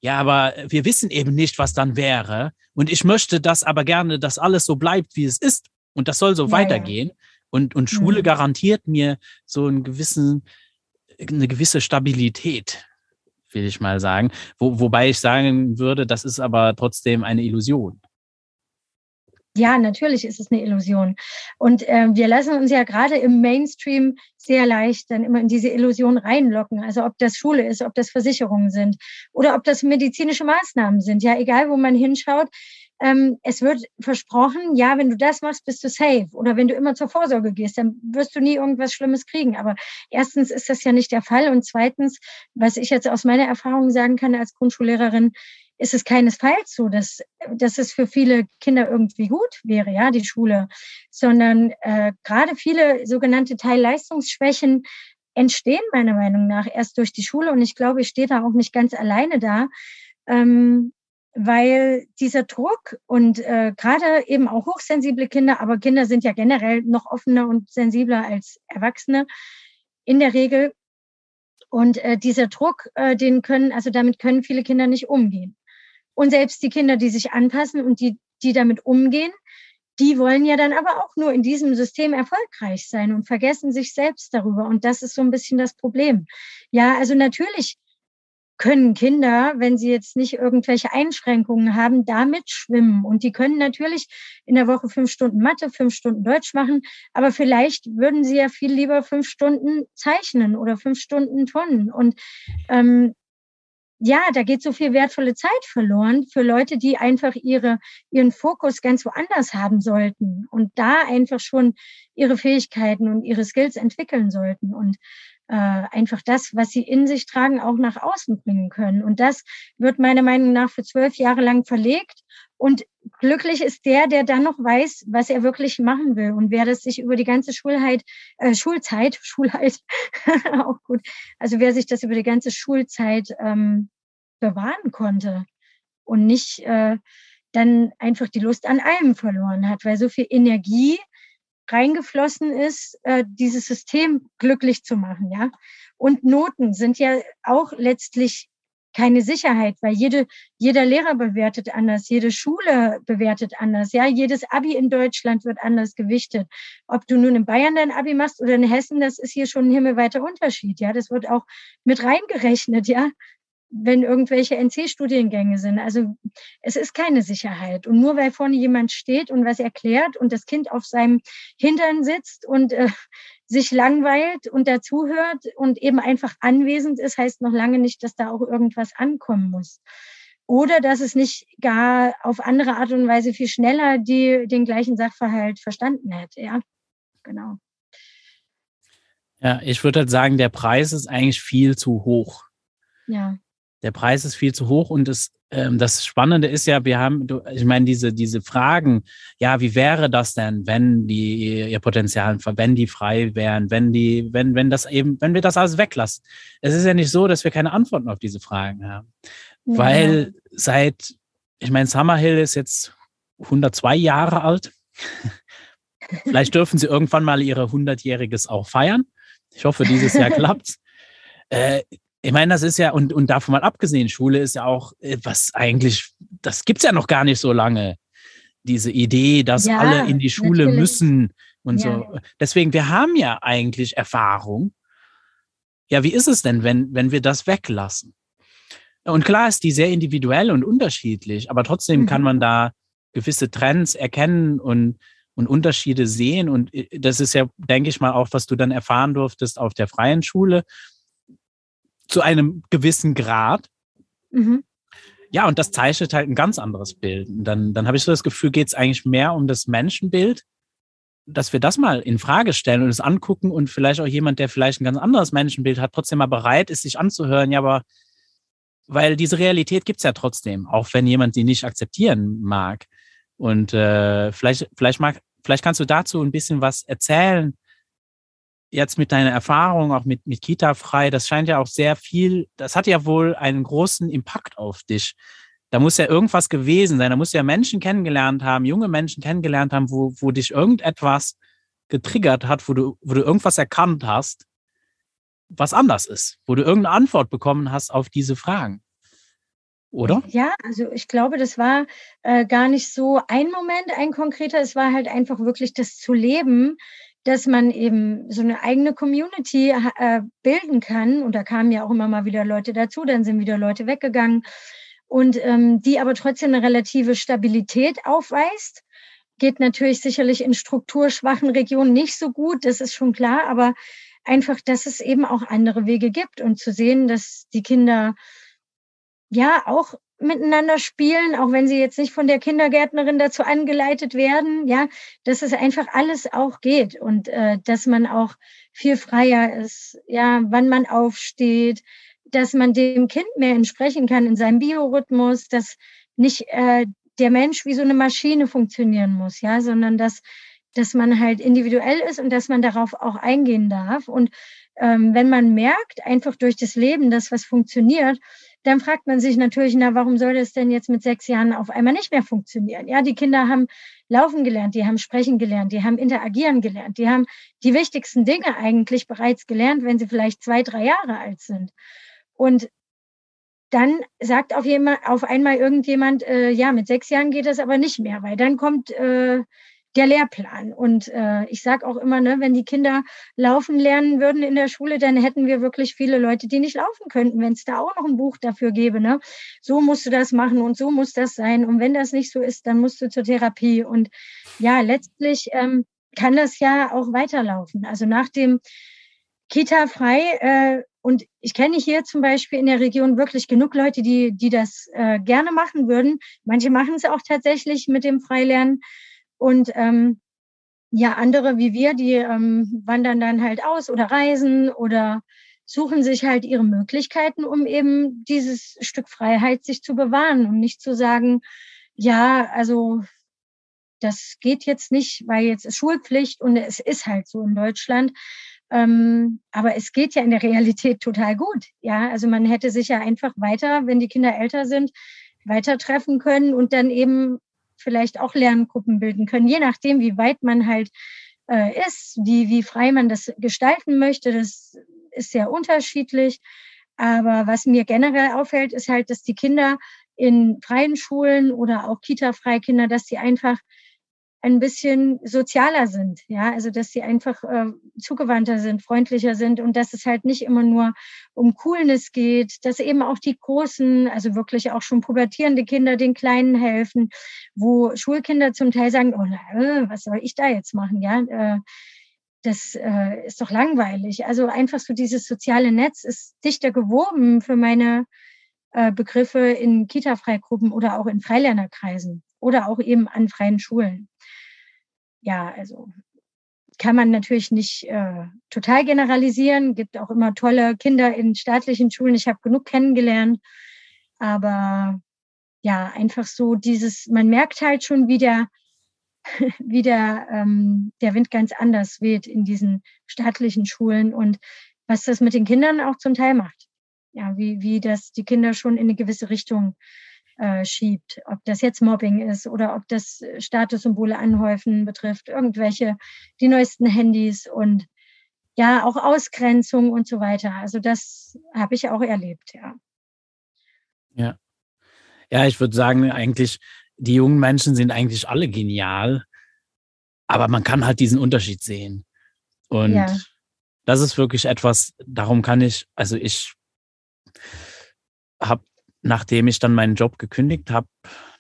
ja, aber wir wissen eben nicht, was dann wäre. Und ich möchte das aber gerne, dass alles so bleibt, wie es ist. Und das soll so ja, weitergehen. Ja. Und, und Schule mhm. garantiert mir so einen gewissen, eine gewisse Stabilität, will ich mal sagen. Wo, wobei ich sagen würde, das ist aber trotzdem eine Illusion. Ja, natürlich ist es eine Illusion. Und äh, wir lassen uns ja gerade im Mainstream sehr leicht dann immer in diese Illusion reinlocken. Also ob das Schule ist, ob das Versicherungen sind oder ob das medizinische Maßnahmen sind. Ja, egal wo man hinschaut. Ähm, es wird versprochen, ja, wenn du das machst, bist du safe. Oder wenn du immer zur Vorsorge gehst, dann wirst du nie irgendwas Schlimmes kriegen. Aber erstens ist das ja nicht der Fall. Und zweitens, was ich jetzt aus meiner Erfahrung sagen kann als Grundschullehrerin, ist es keinesfalls so, dass, dass es für viele Kinder irgendwie gut wäre, ja, die Schule, sondern äh, gerade viele sogenannte Teilleistungsschwächen entstehen meiner Meinung nach erst durch die Schule und ich glaube, ich stehe da auch nicht ganz alleine da, ähm, weil dieser Druck und äh, gerade eben auch hochsensible Kinder, aber Kinder sind ja generell noch offener und sensibler als Erwachsene in der Regel. Und äh, dieser Druck, äh, den können, also damit können viele Kinder nicht umgehen. Und selbst die Kinder, die sich anpassen und die, die damit umgehen, die wollen ja dann aber auch nur in diesem System erfolgreich sein und vergessen sich selbst darüber. Und das ist so ein bisschen das Problem. Ja, also natürlich können Kinder, wenn sie jetzt nicht irgendwelche Einschränkungen haben, damit schwimmen. Und die können natürlich in der Woche fünf Stunden Mathe, fünf Stunden Deutsch machen, aber vielleicht würden sie ja viel lieber fünf Stunden zeichnen oder fünf Stunden Tonnen. Und ähm, ja, da geht so viel wertvolle Zeit verloren für Leute, die einfach ihre, ihren Fokus ganz woanders haben sollten und da einfach schon ihre Fähigkeiten und ihre Skills entwickeln sollten. Und einfach das, was sie in sich tragen, auch nach außen bringen können. Und das wird meiner Meinung nach für zwölf Jahre lang verlegt. Und glücklich ist der, der dann noch weiß, was er wirklich machen will. Und wer das sich über die ganze Schulheit, äh, Schulzeit, Schulheit, auch gut, also wer sich das über die ganze Schulzeit ähm, bewahren konnte und nicht äh, dann einfach die Lust an allem verloren hat, weil so viel Energie reingeflossen ist, äh, dieses System glücklich zu machen, ja. Und Noten sind ja auch letztlich keine Sicherheit, weil jede, jeder Lehrer bewertet anders, jede Schule bewertet anders, ja, jedes Abi in Deutschland wird anders gewichtet. Ob du nun in Bayern dein Abi machst oder in Hessen, das ist hier schon ein himmelweiter Unterschied, ja, das wird auch mit reingerechnet, ja, wenn irgendwelche NC-Studiengänge sind. Also es ist keine Sicherheit. Und nur weil vorne jemand steht und was erklärt und das Kind auf seinem Hintern sitzt und äh, sich langweilt und dazuhört und eben einfach anwesend ist, heißt noch lange nicht, dass da auch irgendwas ankommen muss. Oder dass es nicht gar auf andere Art und Weise viel schneller die, den gleichen Sachverhalt verstanden hätte. Ja, genau. Ja, ich würde halt sagen, der Preis ist eigentlich viel zu hoch. Ja der Preis ist viel zu hoch und das, ähm, das Spannende ist ja, wir haben, ich meine, diese, diese Fragen, ja, wie wäre das denn, wenn die ihr Potenzial, wenn die frei wären, wenn die, wenn, wenn das eben, wenn wir das alles weglassen. Es ist ja nicht so, dass wir keine Antworten auf diese Fragen haben. Ja. Weil seit, ich meine, Summerhill ist jetzt 102 Jahre alt. Vielleicht dürfen sie irgendwann mal ihre 100-jähriges auch feiern. Ich hoffe, dieses Jahr klappt's. Äh, ich meine, das ist ja, und, und davon mal abgesehen, Schule ist ja auch, äh, was eigentlich, das gibt's ja noch gar nicht so lange. Diese Idee, dass ja, alle in die Schule natürlich. müssen und ja. so. Deswegen, wir haben ja eigentlich Erfahrung. ja, wie ist es denn, wenn, wenn wir das weglassen? Und klar ist die sehr individuell und unterschiedlich, aber trotzdem mhm. kann man da gewisse Trends erkennen und, und Unterschiede sehen. Und äh, das ist ja, denke ich mal, auch, was du dann erfahren durftest auf der freien Schule zu einem gewissen Grad. Mhm. Ja, und das zeichnet halt ein ganz anderes Bild. Und dann, dann habe ich so das Gefühl, geht es eigentlich mehr um das Menschenbild, dass wir das mal in Frage stellen und es angucken und vielleicht auch jemand, der vielleicht ein ganz anderes Menschenbild hat, trotzdem mal bereit ist, sich anzuhören. Ja, aber weil diese Realität gibt's ja trotzdem, auch wenn jemand sie nicht akzeptieren mag. Und äh, vielleicht, vielleicht mag, vielleicht kannst du dazu ein bisschen was erzählen. Jetzt mit deiner Erfahrung, auch mit, mit Kita frei, das scheint ja auch sehr viel, das hat ja wohl einen großen Impact auf dich. Da muss ja irgendwas gewesen sein, da muss ja Menschen kennengelernt haben, junge Menschen kennengelernt haben, wo, wo dich irgendetwas getriggert hat, wo du, wo du irgendwas erkannt hast, was anders ist, wo du irgendeine Antwort bekommen hast auf diese Fragen. Oder? Ja, also ich glaube, das war äh, gar nicht so ein Moment, ein konkreter. Es war halt einfach wirklich das zu leben, dass man eben so eine eigene Community äh, bilden kann. Und da kamen ja auch immer mal wieder Leute dazu, dann sind wieder Leute weggegangen. Und ähm, die aber trotzdem eine relative Stabilität aufweist. Geht natürlich sicherlich in strukturschwachen Regionen nicht so gut, das ist schon klar, aber einfach, dass es eben auch andere Wege gibt und zu sehen, dass die Kinder ja auch miteinander spielen, auch wenn sie jetzt nicht von der Kindergärtnerin dazu angeleitet werden, ja, dass es einfach alles auch geht und äh, dass man auch viel freier ist, ja, wann man aufsteht, dass man dem Kind mehr entsprechen kann in seinem Biorhythmus, dass nicht äh, der Mensch wie so eine Maschine funktionieren muss, ja, sondern dass dass man halt individuell ist und dass man darauf auch eingehen darf. Und ähm, wenn man merkt, einfach durch das Leben, dass was funktioniert, dann fragt man sich natürlich, na, warum soll das denn jetzt mit sechs Jahren auf einmal nicht mehr funktionieren? Ja, die Kinder haben laufen gelernt, die haben sprechen gelernt, die haben interagieren gelernt, die haben die wichtigsten Dinge eigentlich bereits gelernt, wenn sie vielleicht zwei, drei Jahre alt sind. Und dann sagt auf, jemand, auf einmal irgendjemand, äh, ja, mit sechs Jahren geht das aber nicht mehr, weil dann kommt äh, der Lehrplan. Und äh, ich sage auch immer, ne, wenn die Kinder laufen lernen würden in der Schule, dann hätten wir wirklich viele Leute, die nicht laufen könnten, wenn es da auch noch ein Buch dafür gäbe. Ne? So musst du das machen und so muss das sein. Und wenn das nicht so ist, dann musst du zur Therapie. Und ja, letztlich ähm, kann das ja auch weiterlaufen. Also nach dem Kita frei äh, und ich kenne hier zum Beispiel in der Region wirklich genug Leute, die, die das äh, gerne machen würden. Manche machen es auch tatsächlich mit dem Freilernen. Und ähm, ja, andere wie wir, die ähm, wandern dann halt aus oder reisen oder suchen sich halt ihre Möglichkeiten, um eben dieses Stück Freiheit sich zu bewahren und nicht zu sagen, ja, also das geht jetzt nicht, weil jetzt ist Schulpflicht und es ist halt so in Deutschland. Ähm, aber es geht ja in der Realität total gut. Ja, also man hätte sich ja einfach weiter, wenn die Kinder älter sind, weiter treffen können und dann eben vielleicht auch Lerngruppen bilden können, je nachdem, wie weit man halt äh, ist, wie, wie frei man das gestalten möchte. Das ist sehr unterschiedlich. Aber was mir generell auffällt, ist halt, dass die Kinder in freien Schulen oder auch Kita-Freikinder, dass sie einfach ein bisschen sozialer sind, ja, also dass sie einfach äh, zugewandter sind, freundlicher sind und dass es halt nicht immer nur um Coolness geht, dass eben auch die großen, also wirklich auch schon pubertierende Kinder den Kleinen helfen, wo Schulkinder zum Teil sagen, oh, na, äh, was soll ich da jetzt machen, ja, äh, das äh, ist doch langweilig. Also einfach so dieses soziale Netz ist dichter gewoben für meine äh, Begriffe in Kita-Freigruppen oder auch in Freilernerkreisen oder auch eben an freien Schulen ja, also kann man natürlich nicht äh, total generalisieren. Gibt auch immer tolle Kinder in staatlichen Schulen. Ich habe genug kennengelernt. Aber ja, einfach so dieses, man merkt halt schon, wie der, wie der, ähm, der Wind ganz anders weht in diesen staatlichen Schulen und was das mit den Kindern auch zum Teil macht. Ja, wie, wie das die Kinder schon in eine gewisse Richtung äh, schiebt. Ob das jetzt Mobbing ist oder ob das äh, Statussymbole anhäufen betrifft, irgendwelche, die neuesten Handys und ja, auch Ausgrenzung und so weiter. Also das habe ich auch erlebt, ja. Ja. Ja, ich würde sagen, eigentlich, die jungen Menschen sind eigentlich alle genial, aber man kann halt diesen Unterschied sehen. Und ja. das ist wirklich etwas, darum kann ich, also ich habe, nachdem ich dann meinen Job gekündigt habe,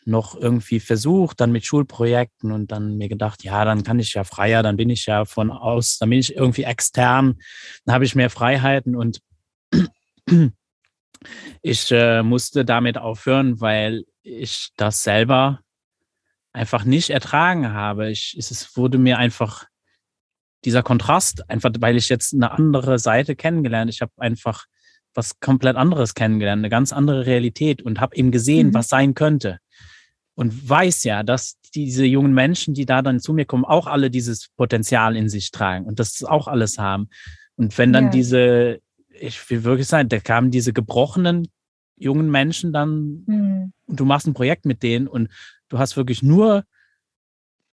noch irgendwie versucht, dann mit Schulprojekten und dann mir gedacht, ja, dann kann ich ja freier, dann bin ich ja von aus, dann bin ich irgendwie extern, dann habe ich mehr Freiheiten und ich äh, musste damit aufhören, weil ich das selber einfach nicht ertragen habe. Ich, es wurde mir einfach dieser Kontrast, einfach weil ich jetzt eine andere Seite kennengelernt. Ich habe einfach was komplett anderes kennengelernt, eine ganz andere Realität und habe eben gesehen, mhm. was sein könnte. Und weiß ja, dass diese jungen Menschen, die da dann zu mir kommen, auch alle dieses Potenzial in sich tragen und das auch alles haben. Und wenn dann ja. diese, ich will wirklich sagen, da kamen diese gebrochenen jungen Menschen dann mhm. und du machst ein Projekt mit denen und du hast wirklich nur,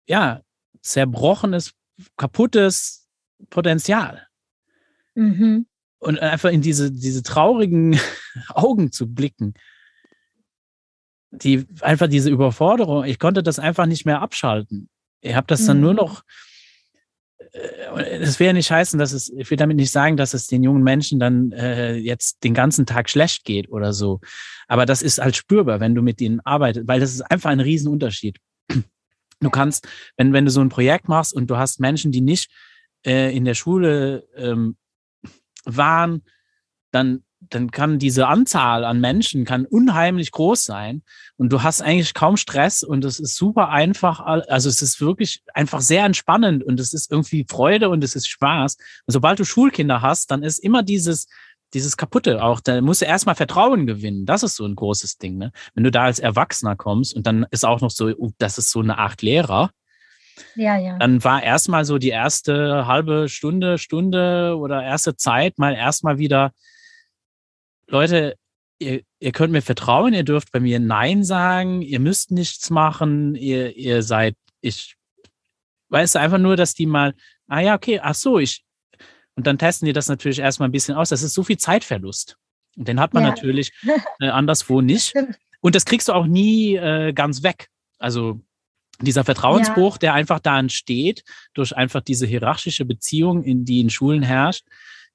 ja, zerbrochenes kaputtes Potenzial. Mhm. Und einfach in diese, diese traurigen Augen zu blicken. Die, einfach diese Überforderung. Ich konnte das einfach nicht mehr abschalten. Ich habe das dann mhm. nur noch, es äh, will ja nicht heißen, dass es, ich will damit nicht sagen, dass es den jungen Menschen dann äh, jetzt den ganzen Tag schlecht geht oder so. Aber das ist halt spürbar, wenn du mit ihnen arbeitest, weil das ist einfach ein Riesenunterschied. Du kannst, wenn, wenn du so ein Projekt machst und du hast Menschen, die nicht äh, in der Schule ähm, waren, dann, dann kann diese Anzahl an Menschen kann unheimlich groß sein und du hast eigentlich kaum Stress und es ist super einfach. Also es ist wirklich einfach sehr entspannend und es ist irgendwie Freude und es ist Spaß. Und sobald du Schulkinder hast, dann ist immer dieses, dieses Kaputte auch, da musst du erstmal Vertrauen gewinnen. Das ist so ein großes Ding. Ne? Wenn du da als Erwachsener kommst und dann ist auch noch so, uh, das ist so eine Art Lehrer. Ja, ja. Dann war erstmal so die erste halbe Stunde, Stunde oder erste Zeit mal erstmal wieder, Leute, ihr, ihr könnt mir vertrauen, ihr dürft bei mir Nein sagen, ihr müsst nichts machen, ihr, ihr seid, ich weiß einfach nur, dass die mal, ah ja, okay, ach so, ich, und dann testen die das natürlich erstmal ein bisschen aus. Das ist so viel Zeitverlust. Und den hat man ja. natürlich äh, anderswo nicht. Und das kriegst du auch nie äh, ganz weg. Also dieser Vertrauensbruch, ja. der einfach da entsteht, durch einfach diese hierarchische Beziehung, in die in Schulen herrscht,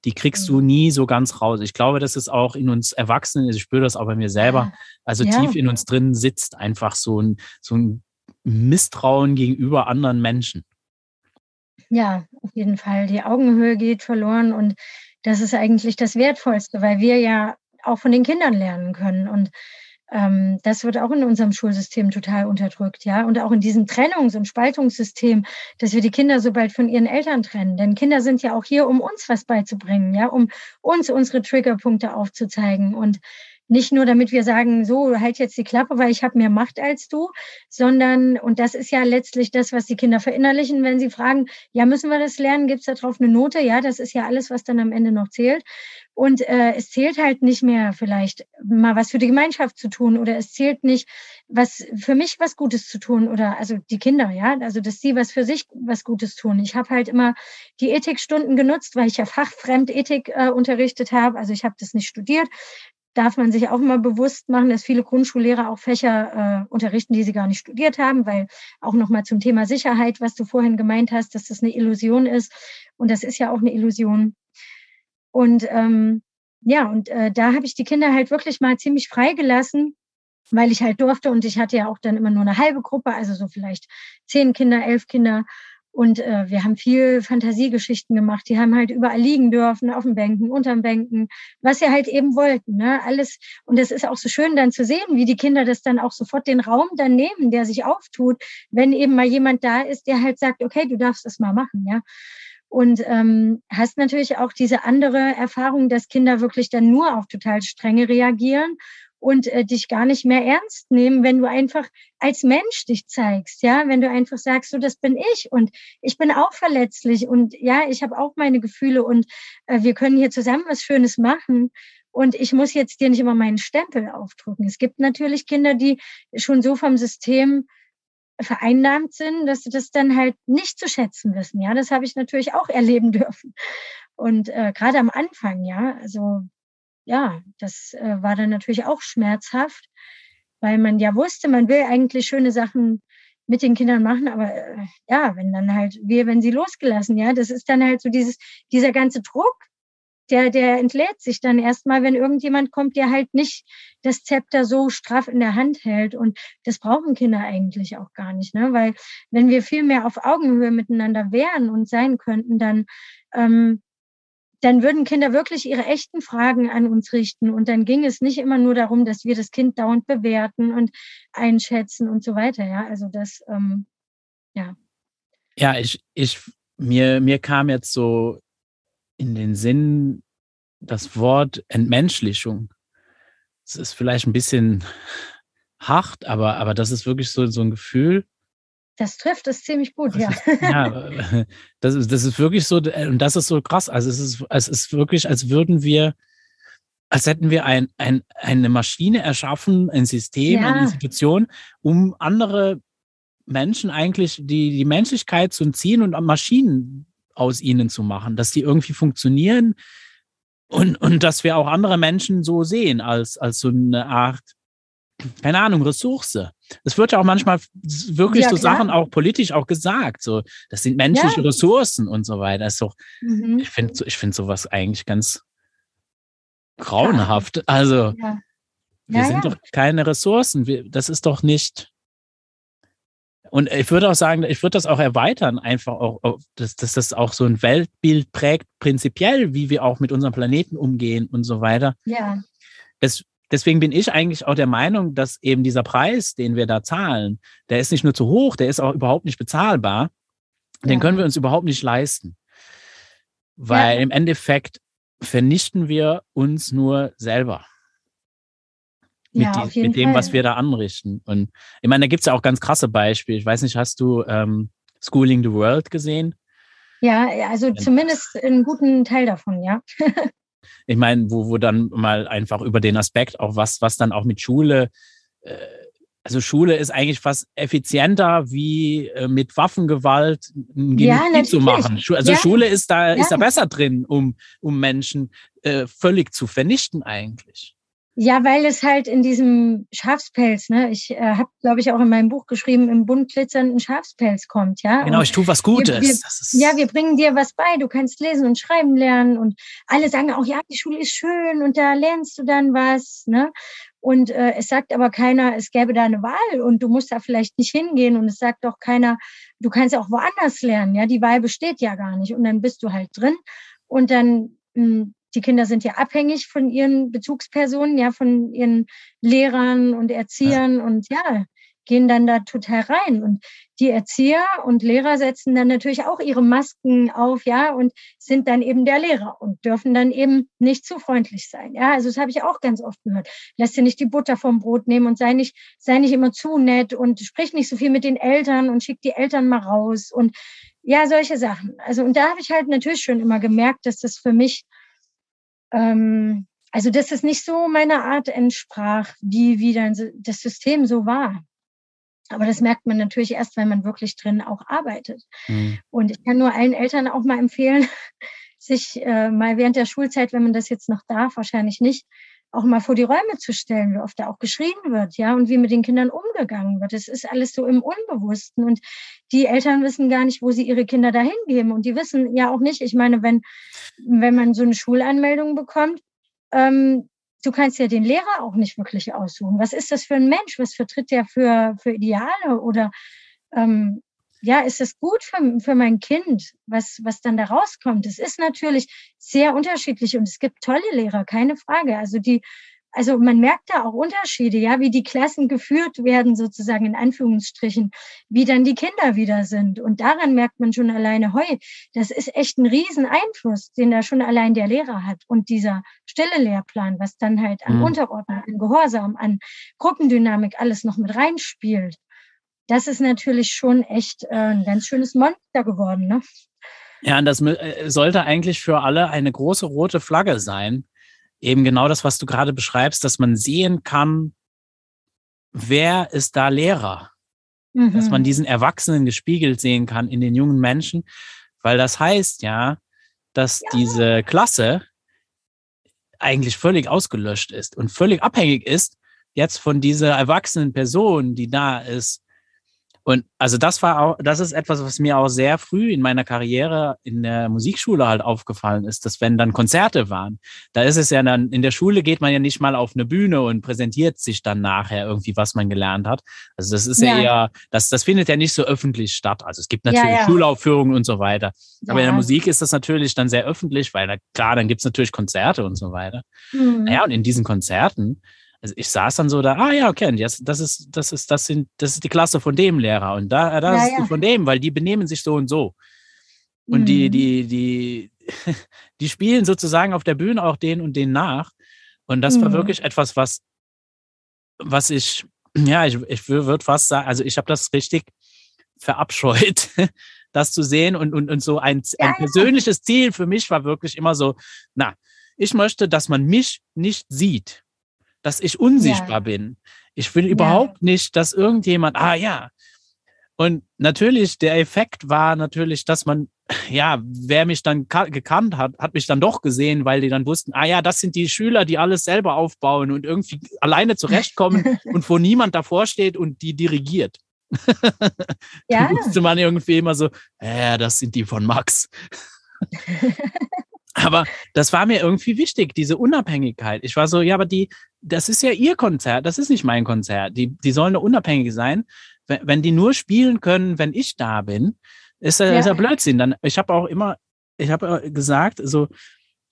die kriegst mhm. du nie so ganz raus. Ich glaube, dass es auch in uns Erwachsenen, ich spüre das auch bei mir selber, also ja. tief in uns drin sitzt einfach so ein, so ein Misstrauen gegenüber anderen Menschen. Ja, auf jeden Fall. Die Augenhöhe geht verloren und das ist eigentlich das Wertvollste, weil wir ja auch von den Kindern lernen können. Und ähm, das wird auch in unserem Schulsystem total unterdrückt, ja. Und auch in diesem Trennungs- und Spaltungssystem, dass wir die Kinder so bald von ihren Eltern trennen. Denn Kinder sind ja auch hier, um uns was beizubringen, ja, um uns unsere Triggerpunkte aufzuzeigen. Und nicht nur, damit wir sagen, so, halt jetzt die Klappe, weil ich habe mehr Macht als du, sondern, und das ist ja letztlich das, was die Kinder verinnerlichen, wenn sie fragen, ja, müssen wir das lernen, gibt es da drauf eine Note? Ja, das ist ja alles, was dann am Ende noch zählt. Und äh, es zählt halt nicht mehr vielleicht mal was für die Gemeinschaft zu tun oder es zählt nicht, was für mich was Gutes zu tun oder also die Kinder, ja, also dass sie was für sich was Gutes tun. Ich habe halt immer die Ethikstunden genutzt, weil ich ja fachfremd Ethik äh, unterrichtet habe. Also ich habe das nicht studiert, darf man sich auch immer bewusst machen, dass viele Grundschullehrer auch Fächer äh, unterrichten, die sie gar nicht studiert haben, weil auch nochmal zum Thema Sicherheit, was du vorhin gemeint hast, dass das eine Illusion ist. Und das ist ja auch eine Illusion. Und ähm, ja, und äh, da habe ich die Kinder halt wirklich mal ziemlich freigelassen, weil ich halt durfte und ich hatte ja auch dann immer nur eine halbe Gruppe, also so vielleicht zehn Kinder, elf Kinder. Und äh, wir haben viel Fantasiegeschichten gemacht. Die haben halt überall liegen dürfen, auf den Bänken, unterm Bänken, was sie halt eben wollten. Ne? Alles. Und es ist auch so schön dann zu sehen, wie die Kinder das dann auch sofort den Raum dann nehmen, der sich auftut, wenn eben mal jemand da ist, der halt sagt, okay, du darfst das mal machen, ja. Und ähm, hast natürlich auch diese andere Erfahrung, dass Kinder wirklich dann nur auf total strenge reagieren und äh, dich gar nicht mehr ernst nehmen, wenn du einfach als Mensch dich zeigst, ja, wenn du einfach sagst, so das bin ich und ich bin auch verletzlich und ja, ich habe auch meine Gefühle und äh, wir können hier zusammen was Schönes machen und ich muss jetzt dir nicht immer meinen Stempel aufdrücken. Es gibt natürlich Kinder, die schon so vom System vereinnahmt sind, dass sie das dann halt nicht zu schätzen wissen. Ja, das habe ich natürlich auch erleben dürfen. Und äh, gerade am Anfang, ja, also ja, das äh, war dann natürlich auch schmerzhaft, weil man ja wusste, man will eigentlich schöne Sachen mit den Kindern machen, aber äh, ja, wenn dann halt wir, wenn sie losgelassen, ja, das ist dann halt so dieses, dieser ganze Druck, der, der entlädt sich dann erstmal, wenn irgendjemand kommt, der halt nicht das Zepter so straff in der Hand hält. Und das brauchen Kinder eigentlich auch gar nicht, ne? Weil wenn wir viel mehr auf Augenhöhe miteinander wären und sein könnten, dann, ähm, dann würden Kinder wirklich ihre echten Fragen an uns richten. Und dann ging es nicht immer nur darum, dass wir das Kind dauernd bewerten und einschätzen und so weiter. Ja, also das, ähm, ja. Ja, ich, ich, mir, mir kam jetzt so in den Sinn das Wort Entmenschlichung. Es ist vielleicht ein bisschen hart, aber, aber das ist wirklich so, so ein Gefühl. Das trifft es ziemlich gut, ja. ja, das ist, das ist wirklich so, und das ist so krass. Also es ist, es ist wirklich, als würden wir, als hätten wir ein, ein, eine Maschine erschaffen, ein System, ja. eine Institution, um andere Menschen eigentlich die, die Menschlichkeit zu entziehen und Maschinen aus ihnen zu machen, dass die irgendwie funktionieren und, und dass wir auch andere Menschen so sehen als, als so eine Art, keine Ahnung, Ressource. Es wird ja auch manchmal wirklich ja, so Sachen auch politisch auch gesagt, so, das sind menschliche ja. Ressourcen und so weiter. ist doch, mhm. ich finde ich finde sowas eigentlich ganz grauenhaft. Also, ja. wir sind doch keine Ressourcen. Wir, das ist doch nicht, und ich würde auch sagen, ich würde das auch erweitern, einfach auch, dass, dass das auch so ein Weltbild prägt, prinzipiell, wie wir auch mit unserem Planeten umgehen und so weiter. Ja. Das, deswegen bin ich eigentlich auch der Meinung, dass eben dieser Preis, den wir da zahlen, der ist nicht nur zu hoch, der ist auch überhaupt nicht bezahlbar. Ja. Den können wir uns überhaupt nicht leisten. Weil ja. im Endeffekt vernichten wir uns nur selber mit, ja, die, mit dem, Fall. was wir da anrichten. Und ich meine, da gibt es ja auch ganz krasse Beispiele. Ich weiß nicht, hast du ähm, Schooling the World gesehen? Ja, also zumindest einen guten Teil davon, ja. ich meine, wo, wo dann mal einfach über den Aspekt, auch was, was dann auch mit Schule, äh, also Schule ist eigentlich fast effizienter wie äh, mit Waffengewalt ein ja, zu machen. Also ja. Schule ist da, ja. ist da besser drin, um, um Menschen äh, völlig zu vernichten eigentlich. Ja, weil es halt in diesem Schafspelz, ne, ich äh, habe, glaube ich, auch in meinem Buch geschrieben, im bunt glitzernden Schafspelz kommt, ja. Genau, ich tue was Gutes. Wir, wir, ja, wir bringen dir was bei, du kannst lesen und schreiben lernen und alle sagen auch, ja, die Schule ist schön und da lernst du dann was, ne. Und äh, es sagt aber keiner, es gäbe da eine Wahl und du musst da vielleicht nicht hingehen und es sagt auch keiner, du kannst auch woanders lernen, ja, die Wahl besteht ja gar nicht und dann bist du halt drin und dann mh, hm, die Kinder sind ja abhängig von ihren Bezugspersonen, ja, von ihren Lehrern und Erziehern ja. und ja, gehen dann da total rein. Und die Erzieher und Lehrer setzen dann natürlich auch ihre Masken auf, ja, und sind dann eben der Lehrer und dürfen dann eben nicht zu freundlich sein. Ja, also das habe ich auch ganz oft gehört. Lass dir nicht die Butter vom Brot nehmen und sei nicht, sei nicht immer zu nett und sprich nicht so viel mit den Eltern und schick die Eltern mal raus und ja, solche Sachen. Also, und da habe ich halt natürlich schon immer gemerkt, dass das für mich ähm, also dass es nicht so meiner Art entsprach, wie, wie dann das System so war. Aber das merkt man natürlich erst, wenn man wirklich drin auch arbeitet. Mhm. Und ich kann nur allen Eltern auch mal empfehlen, sich äh, mal während der Schulzeit, wenn man das jetzt noch darf, wahrscheinlich nicht, auch mal vor die Räume zu stellen, wie oft da auch geschrien wird, ja, und wie mit den Kindern umgegangen wird. Es ist alles so im Unbewussten und die Eltern wissen gar nicht, wo sie ihre Kinder dahin geben und die wissen ja auch nicht, ich meine, wenn, wenn man so eine Schulanmeldung bekommt, ähm, du kannst ja den Lehrer auch nicht wirklich aussuchen. Was ist das für ein Mensch? Was vertritt der für, für Ideale oder ähm, ja, ist es gut für, für mein Kind, was, was dann da rauskommt? Es ist natürlich sehr unterschiedlich und es gibt tolle Lehrer, keine Frage. Also die, also man merkt da auch Unterschiede, ja, wie die Klassen geführt werden, sozusagen in Anführungsstrichen, wie dann die Kinder wieder sind. Und daran merkt man schon alleine, heu, das ist echt ein Rieseneinfluss, den da schon allein der Lehrer hat. Und dieser stille Lehrplan, was dann halt an mhm. Unterordnung, an Gehorsam, an Gruppendynamik alles noch mit reinspielt das ist natürlich schon echt äh, ein ganz schönes Monster geworden. Ne? Ja, und das äh, sollte eigentlich für alle eine große rote Flagge sein. Eben genau das, was du gerade beschreibst, dass man sehen kann, wer ist da Lehrer? Mhm. Dass man mhm. diesen Erwachsenen gespiegelt sehen kann in den jungen Menschen, weil das heißt ja, dass ja. diese Klasse eigentlich völlig ausgelöscht ist und völlig abhängig ist jetzt von dieser erwachsenen Person, die da ist, Und also das war auch, das ist etwas, was mir auch sehr früh in meiner Karriere in der Musikschule halt aufgefallen ist, dass wenn dann Konzerte waren, da ist es ja dann, in der Schule geht man ja nicht mal auf eine Bühne und präsentiert sich dann nachher irgendwie, was man gelernt hat. Also das ist ja, ja eher, das, das findet ja nicht so öffentlich statt. Also es gibt natürlich ja, ja. Schulaufführungen und so weiter. Aber in der Musik ist das natürlich dann sehr öffentlich, weil da, klar, dann gibt's natürlich Konzerte und so weiter. Mhm. Naja, und in diesen Konzerten, also ich saß dann so da, ah ja, okay, das, das ist, das ist, das sind, das ist die Klasse von dem Lehrer und da, das ja, ist die von dem, weil die benehmen sich so und so. Und mhm. die, die, die, die spielen sozusagen auf der Bühne auch den und den nach. Und das mhm. war wirklich etwas, was, was ich, ja, ich, ich würde fast sagen, also ich habe das richtig verabscheut, das zu sehen. Und, und, und so ein, ja, ein persönliches Ziel für mich war wirklich immer so, na, ich möchte, dass man mich nicht sieht dass ich unsichtbar ja. bin. Ich will überhaupt ja. nicht, dass irgendjemand, ah ja. Und natürlich, der Effekt war natürlich, dass man, ja, wer mich dann gekannt hat, hat mich dann doch gesehen, weil die dann wussten, ah ja, das sind die Schüler, die alles selber aufbauen und irgendwie alleine zurechtkommen und wo niemand davor steht und die dirigiert. Ja. da wusste man irgendwie immer so, ja, das sind die von Max. Aber das war mir irgendwie wichtig, diese Unabhängigkeit. Ich war so, ja, aber die, das ist ja ihr Konzert, das ist nicht mein Konzert. Die, die sollen unabhängig sein. Wenn, wenn die nur spielen können, wenn ich da bin, ist ja, ja. Ist ja Blödsinn. Dann, ich habe auch immer, ich habe gesagt, so,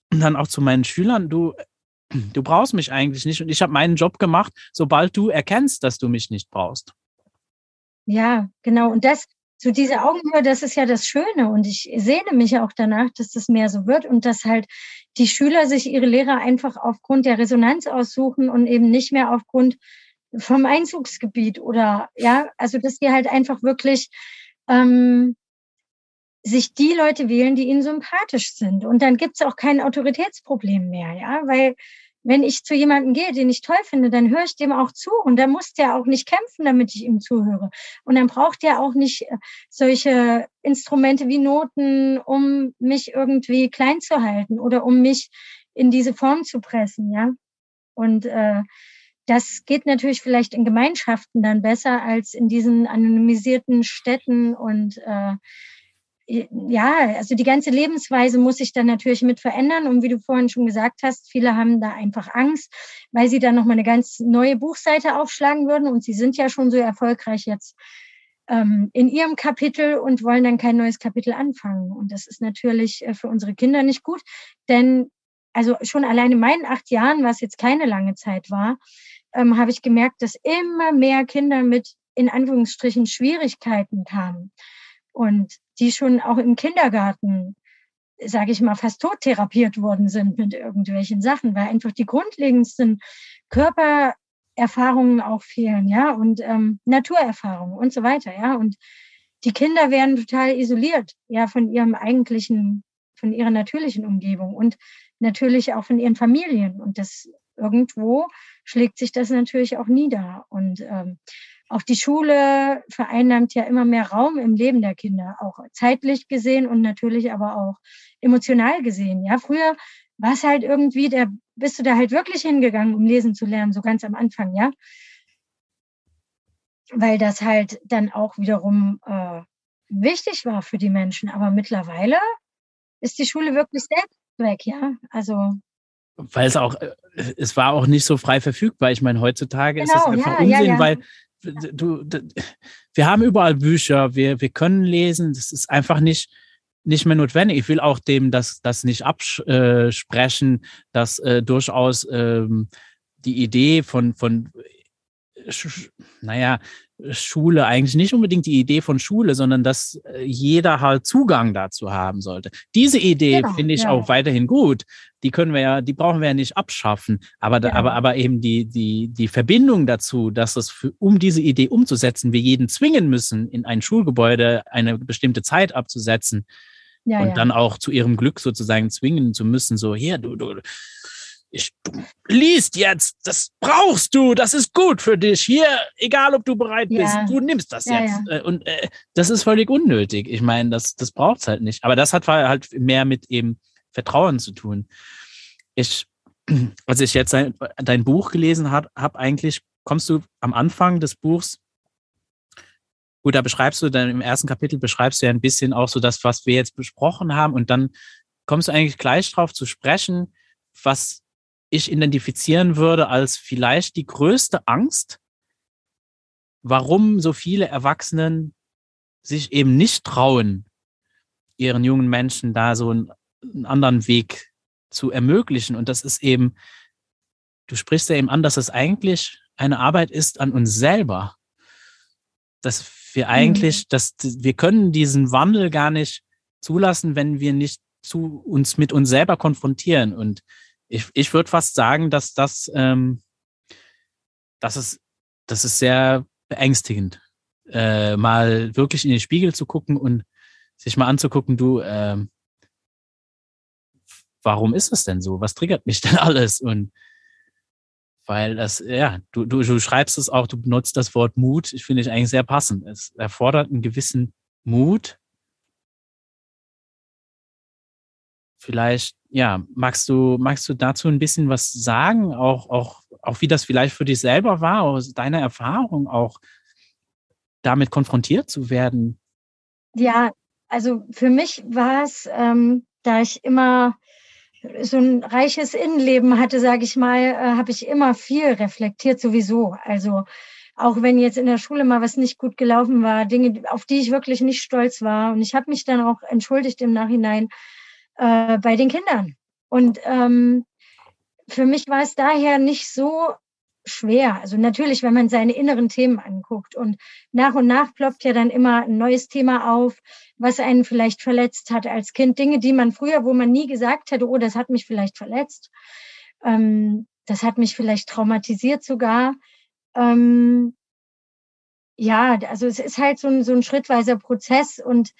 dann auch zu meinen Schülern, du, du brauchst mich eigentlich nicht. Und ich habe meinen Job gemacht, sobald du erkennst, dass du mich nicht brauchst. Ja, genau. Und das, so diese Augenhöhe, das ist ja das Schöne. Und ich sehne mich auch danach, dass das mehr so wird und dass halt die Schüler sich ihre Lehrer einfach aufgrund der Resonanz aussuchen und eben nicht mehr aufgrund vom Einzugsgebiet oder ja, also dass die halt einfach wirklich ähm, sich die Leute wählen, die ihnen sympathisch sind. Und dann gibt's auch kein Autoritätsproblem mehr, ja, weil wenn ich zu jemandem gehe, den ich toll finde, dann höre ich dem auch zu und dann muss der auch nicht kämpfen, damit ich ihm zuhöre. Und dann braucht der auch nicht äh, solche Instrumente wie Noten, um mich irgendwie klein zu halten oder um mich in diese Form zu pressen, ja. Und äh, das geht natürlich vielleicht in Gemeinschaften dann besser als in diesen anonymisierten Städten und äh, ja, also die ganze Lebensweise muss sich dann natürlich mit verändern. Und wie du vorhin schon gesagt hast, viele haben da einfach Angst, weil sie dann nochmal eine ganz neue Buchseite aufschlagen würden. Und sie sind ja schon so erfolgreich jetzt ähm, in ihrem Kapitel und wollen dann kein neues Kapitel anfangen. Und das ist natürlich äh, für unsere Kinder nicht gut. Denn also schon allein in meinen acht Jahren, was jetzt keine lange Zeit war, ähm, habe ich gemerkt, dass immer mehr Kinder mit in Anführungsstrichen Schwierigkeiten kamen und die schon auch im Kindergarten, sage ich mal, fast tot therapiert worden sind mit irgendwelchen Sachen, weil einfach die grundlegendsten Körpererfahrungen auch fehlen, ja, und ähm, Naturerfahrungen und so weiter, ja, und die Kinder werden total isoliert, ja, von ihrem eigentlichen, von ihrer natürlichen Umgebung und natürlich auch von ihren Familien. Und das irgendwo schlägt sich das natürlich auch nieder. Und ähm, auch die Schule vereinnahmt ja immer mehr Raum im Leben der Kinder, auch zeitlich gesehen und natürlich aber auch emotional gesehen. Ja, früher war es halt irgendwie, der bist du da halt wirklich hingegangen, um lesen zu lernen, so ganz am Anfang, ja. Weil das halt dann auch wiederum äh, wichtig war für die Menschen. Aber mittlerweile ist die Schule wirklich selbst weg, ja. Also weil es auch, äh, es war auch nicht so frei verfügbar. Ich meine, heutzutage genau, ist es einfach ja, Unsinn, ja, ja. weil du, wir haben überall Bücher, wir, wir können lesen, das ist einfach nicht, nicht mehr notwendig. Ich will auch dem das, das nicht absprechen, dass äh, durchaus ähm, die Idee von, von naja, Schule eigentlich nicht unbedingt die Idee von Schule, sondern dass äh, jeder halt Zugang dazu haben sollte. Diese Idee genau, finde ich ja. auch weiterhin gut. Die können wir ja, die brauchen wir ja nicht abschaffen. Aber, ja. aber, aber eben die, die, die Verbindung dazu, dass es für, um diese Idee umzusetzen, wir jeden zwingen müssen, in ein Schulgebäude eine bestimmte Zeit abzusetzen. Ja, und dann auch zu ihrem Glück sozusagen zwingen zu müssen, so, hier, du, du, ich, du liest jetzt, das brauchst du, das ist gut für dich. Hier, egal ob du bereit bist, ja. du nimmst das ja, jetzt. Ja. Äh, und äh, das ist völlig unnötig. Ich meine, das, das braucht's halt nicht. Aber das hat halt mehr mit eben Vertrauen zu tun. Ich, als ich jetzt dein, dein Buch gelesen habe, hab eigentlich, kommst du am Anfang des Buchs gut, da beschreibst du dann im ersten Kapitel beschreibst du ja ein bisschen auch so das, was wir jetzt besprochen haben und dann kommst du eigentlich gleich drauf zu sprechen, was ich identifizieren würde als vielleicht die größte Angst, warum so viele Erwachsenen sich eben nicht trauen, ihren jungen Menschen da so einen, einen anderen Weg zu ermöglichen. Und das ist eben, du sprichst ja eben an, dass es eigentlich eine Arbeit ist an uns selber. Dass wir eigentlich, mhm. dass wir können diesen Wandel gar nicht zulassen, wenn wir nicht zu uns mit uns selber konfrontieren. Und ich, ich würde fast sagen, dass das, ähm, das ist, das ist sehr beängstigend, äh, mal wirklich in den Spiegel zu gucken und sich mal anzugucken, du, äh, warum ist es denn so? Was triggert mich denn alles? Und weil das, ja, du, du, du schreibst es auch, du benutzt das Wort Mut, ich finde ich eigentlich sehr passend. Es erfordert einen gewissen Mut. Vielleicht, ja, magst du, magst du dazu ein bisschen was sagen? Auch, auch, auch wie das vielleicht für dich selber war, aus deiner Erfahrung auch damit konfrontiert zu werden? Ja, also für mich war es, ähm, da ich immer so ein reiches Innenleben hatte, sage ich mal, äh, habe ich immer viel reflektiert sowieso. Also auch wenn jetzt in der Schule mal was nicht gut gelaufen war, Dinge, auf die ich wirklich nicht stolz war. Und ich habe mich dann auch entschuldigt im Nachhinein äh, bei den Kindern. Und ähm, für mich war es daher nicht so schwer. Also natürlich, wenn man seine inneren Themen anguckt und nach und nach ploppt ja dann immer ein neues Thema auf, was einen vielleicht verletzt hat als Kind. Dinge, die man früher, wo man nie gesagt hätte, oh, das hat mich vielleicht verletzt. Ähm, das hat mich vielleicht traumatisiert sogar. Ähm, ja, also es ist halt so ein, so ein schrittweiser Prozess und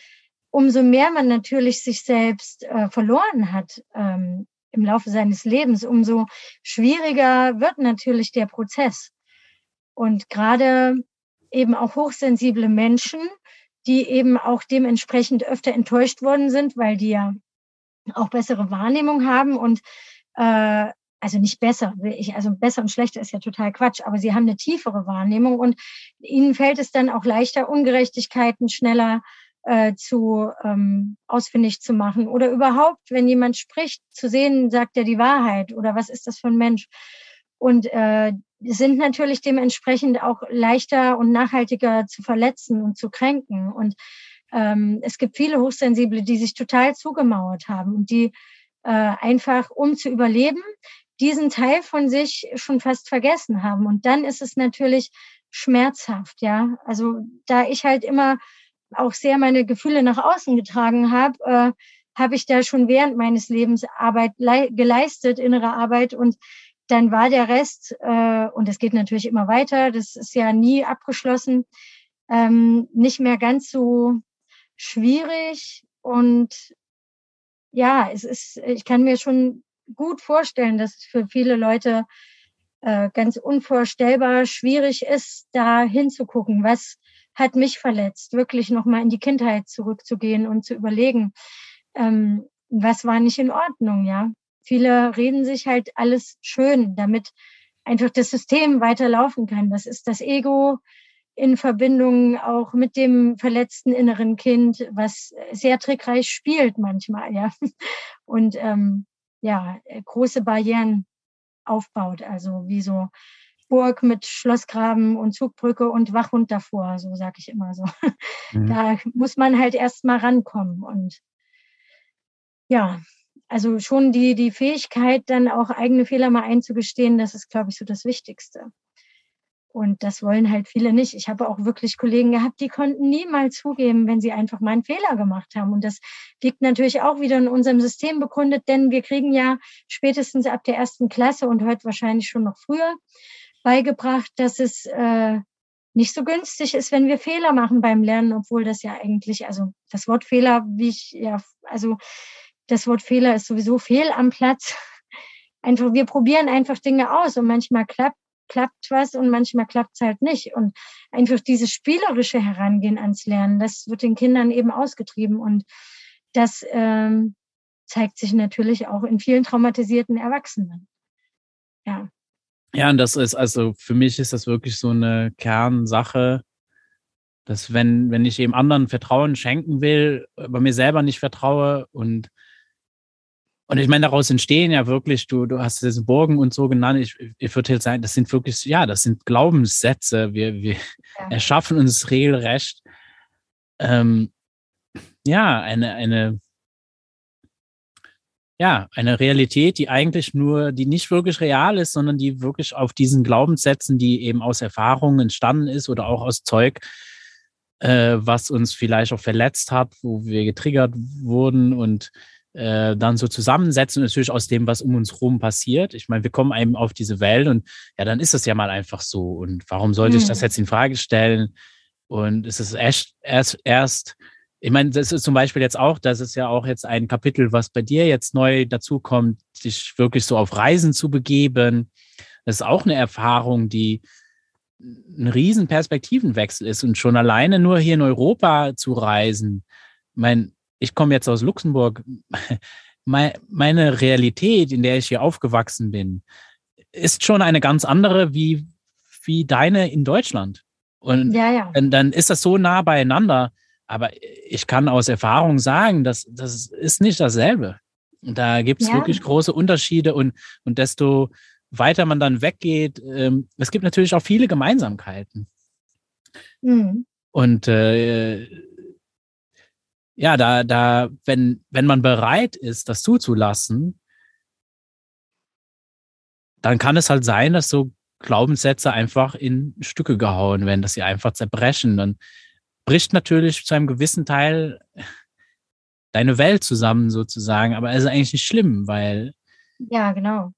umso mehr man natürlich sich selbst äh, verloren hat, ähm, im Laufe seines Lebens, umso schwieriger wird natürlich der Prozess. Und gerade eben auch hochsensible Menschen, die eben auch dementsprechend öfter enttäuscht worden sind, weil die ja auch bessere Wahrnehmung haben und äh, also nicht besser, ich, also besser und schlechter ist ja total Quatsch, aber sie haben eine tiefere Wahrnehmung und ihnen fällt es dann auch leichter, Ungerechtigkeiten schneller äh, zu ähm, ausfindig zu machen oder überhaupt, wenn jemand spricht, zu sehen, sagt er die Wahrheit oder was ist das für ein Mensch? Und äh, sind natürlich dementsprechend auch leichter und nachhaltiger zu verletzen und zu kränken. Und ähm, es gibt viele Hochsensible, die sich total zugemauert haben und die äh, einfach, um zu überleben, diesen Teil von sich schon fast vergessen haben. Und dann ist es natürlich schmerzhaft, ja. Also da ich halt immer auch sehr meine Gefühle nach außen getragen habe, äh, habe ich da schon während meines Lebens Arbeit geleistet, innere Arbeit und dann war der Rest, äh, und es geht natürlich immer weiter, das ist ja nie abgeschlossen, ähm, nicht mehr ganz so schwierig. Und ja, es ist, ich kann mir schon gut vorstellen, dass es für viele Leute äh, ganz unvorstellbar schwierig ist, da hinzugucken, was hat mich verletzt, wirklich nochmal in die Kindheit zurückzugehen und zu überlegen, ähm, was war nicht in Ordnung, ja. Viele reden sich halt alles schön, damit einfach das System weiterlaufen kann. Das ist das Ego in Verbindung auch mit dem verletzten inneren Kind, was sehr trickreich spielt manchmal, ja. Und ähm, ja, große Barrieren aufbaut. Also wie so Burg mit Schlossgraben und Zugbrücke und Wachhund davor, so sage ich immer so. Mhm. Da muss man halt erst mal rankommen. Und ja, also schon die, die Fähigkeit, dann auch eigene Fehler mal einzugestehen, das ist, glaube ich, so das Wichtigste. Und das wollen halt viele nicht. Ich habe auch wirklich Kollegen gehabt, die konnten niemals zugeben, wenn sie einfach mal einen Fehler gemacht haben. Und das liegt natürlich auch wieder in unserem System begründet, denn wir kriegen ja spätestens ab der ersten Klasse und heute wahrscheinlich schon noch früher beigebracht, dass es äh, nicht so günstig ist, wenn wir Fehler machen beim Lernen, obwohl das ja eigentlich, also das Wort Fehler, wie ich ja, also das Wort Fehler ist sowieso fehl am Platz. Einfach, wir probieren einfach Dinge aus und manchmal klappt, klappt was und manchmal klappt es halt nicht. Und einfach dieses spielerische Herangehen ans Lernen, das wird den Kindern eben ausgetrieben und das ähm, zeigt sich natürlich auch in vielen traumatisierten Erwachsenen. Ja. Ja, und das ist, also für mich ist das wirklich so eine Kernsache, Dass wenn, wenn ich eben anderen Vertrauen schenken will, aber mir selber nicht vertraue und und ich meine, daraus entstehen ja wirklich, du, du hast diese Burgen und so genannt. Ich, ich würde jetzt sagen, das sind wirklich, ja, das sind Glaubenssätze. Wir, wir ja. erschaffen uns regelrecht, ähm, ja, eine, eine, ja, eine Realität, die eigentlich nur, die nicht wirklich real ist, sondern die wirklich auf diesen Glaubenssätzen, die eben aus Erfahrungen entstanden ist oder auch aus Zeug, äh, was uns vielleicht auch verletzt hat, wo wir getriggert wurden und äh, dann so zusammensetzen, natürlich aus dem, was um uns herum passiert. Ich meine, wir kommen eben auf diese Welt und ja, dann ist es ja mal einfach so. Und warum sollte hm. ich das hm. jetzt in Frage stellen? Und es ist erst, erst, erst ich meine, das ist zum Beispiel jetzt auch, das ist ja auch jetzt ein Kapitel, was bei dir jetzt neu dazukommt, sich wirklich so auf Reisen zu begeben. Das ist auch eine Erfahrung, die ein riesen Perspektivenwechsel ist und schon alleine nur hier in Europa zu reisen. Ich meine, ich komme jetzt aus Luxemburg. Meine Realität, in der ich hier aufgewachsen bin, ist schon eine ganz andere wie, wie deine in Deutschland. Und ja, ja. Dann, dann ist das so nah beieinander aber ich kann aus Erfahrung sagen, dass das ist nicht dasselbe. Da gibt es ja. wirklich große Unterschiede und, und desto weiter man dann weggeht, ähm, es gibt natürlich auch viele Gemeinsamkeiten. Mhm. Und äh, ja, da, da, wenn, wenn man bereit ist, das zuzulassen, dann kann es halt sein, dass so Glaubenssätze einfach in Stücke gehauen werden, dass sie einfach zerbrechen. Dann bricht natürlich zu einem gewissen Teil deine Welt zusammen sozusagen, aber es ist eigentlich nicht schlimm, weil. Ja, genau.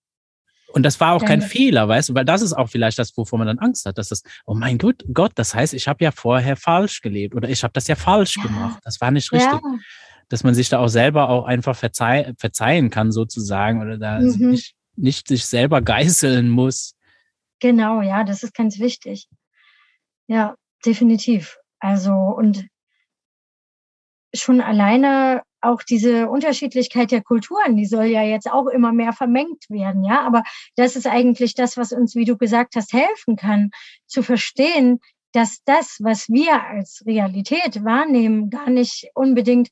Und das war auch kein Fehler, weißt du, weil das ist auch vielleicht das, wovor man dann Angst hat, dass das, oh mein Gott, Gott, das heißt, ich habe ja vorher falsch gelebt oder ich habe das ja falsch ja. gemacht. Das war nicht richtig. Ja. Dass man sich da auch selber auch einfach verzeih verzeihen kann, sozusagen, oder da mhm. nicht, nicht sich selber geißeln muss. Genau, ja, das ist ganz wichtig. Ja, definitiv. Also und schon alleine auch diese Unterschiedlichkeit der Kulturen, die soll ja jetzt auch immer mehr vermengt werden, ja. Aber das ist eigentlich das, was uns, wie du gesagt hast, helfen kann, zu verstehen, dass das, was wir als Realität wahrnehmen, gar nicht unbedingt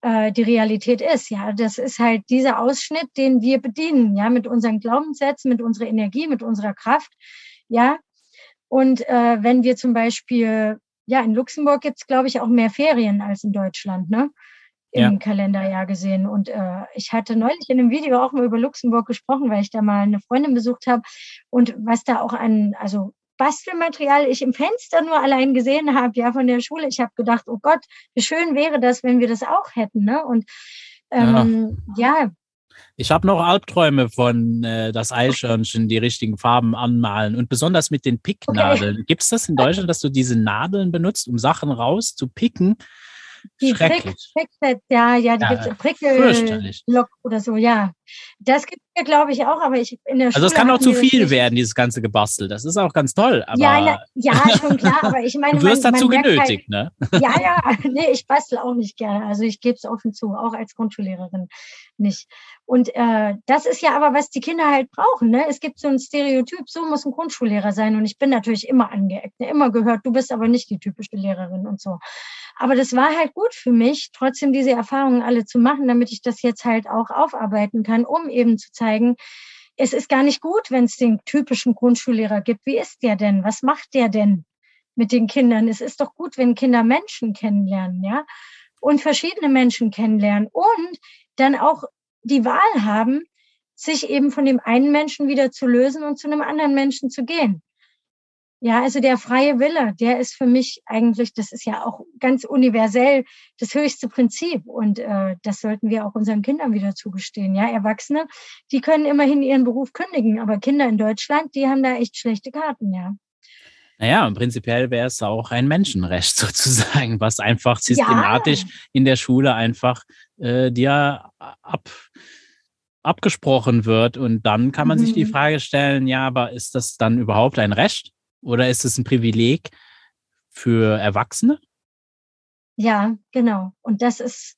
äh, die Realität ist. Ja, das ist halt dieser Ausschnitt, den wir bedienen, ja, mit unseren Glaubenssätzen, mit unserer Energie, mit unserer Kraft, ja. Und äh, wenn wir zum Beispiel ja, in Luxemburg gibt es, glaube ich, auch mehr Ferien als in Deutschland, ne? Im ja. Kalenderjahr gesehen. Und äh, ich hatte neulich in einem Video auch mal über Luxemburg gesprochen, weil ich da mal eine Freundin besucht habe und was da auch an, also Bastelmaterial ich im Fenster nur allein gesehen habe, ja, von der Schule. Ich habe gedacht, oh Gott, wie schön wäre das, wenn wir das auch hätten, ne? Und ähm, ja. ja, ich habe noch Albträume von äh, das Eichhörnchen, die richtigen Farben anmalen und besonders mit den Picknadeln. Okay. Gibt es das in Deutschland, dass du diese Nadeln benutzt, um Sachen rauszupicken? Die Schrecklich. Ja, ja, die ja, gibt es Prickelblock oder so, ja. Das gibt es, glaube ich, auch, aber ich in der Also es kann auch zu viel werden, dieses ganze Gebastel. Das ist auch ganz toll. Aber ja, na, ja, schon klar, aber ich meine. Du wirst man, dazu man genötigt, halt, ne? Ja, ja, nee, ich bastel auch nicht gerne. Also ich gebe es offen zu, auch als Grundschullehrerin nicht. Und äh, das ist ja aber, was die Kinder halt brauchen. Ne? Es gibt so ein Stereotyp, so muss ein Grundschullehrer sein. Und ich bin natürlich immer angeeckt, ne? immer gehört, du bist aber nicht die typische Lehrerin und so. Aber das war halt gut für mich, trotzdem diese Erfahrungen alle zu machen, damit ich das jetzt halt auch aufarbeiten kann, um eben zu zeigen, es ist gar nicht gut, wenn es den typischen Grundschullehrer gibt. Wie ist der denn? Was macht der denn mit den Kindern? Es ist doch gut, wenn Kinder Menschen kennenlernen, ja? Und verschiedene Menschen kennenlernen und dann auch die Wahl haben, sich eben von dem einen Menschen wieder zu lösen und zu einem anderen Menschen zu gehen. Ja, also der freie Wille, der ist für mich eigentlich, das ist ja auch ganz universell das höchste Prinzip und äh, das sollten wir auch unseren Kindern wieder zugestehen. Ja, Erwachsene, die können immerhin ihren Beruf kündigen, aber Kinder in Deutschland, die haben da echt schlechte Karten, ja. Naja, prinzipiell wäre es auch ein Menschenrecht sozusagen, was einfach systematisch ja. in der Schule einfach äh, dir ab, abgesprochen wird. Und dann kann man mhm. sich die mhm. Frage stellen, ja, aber ist das dann überhaupt ein Recht oder ist es ein Privileg für Erwachsene? Ja, genau. Und das ist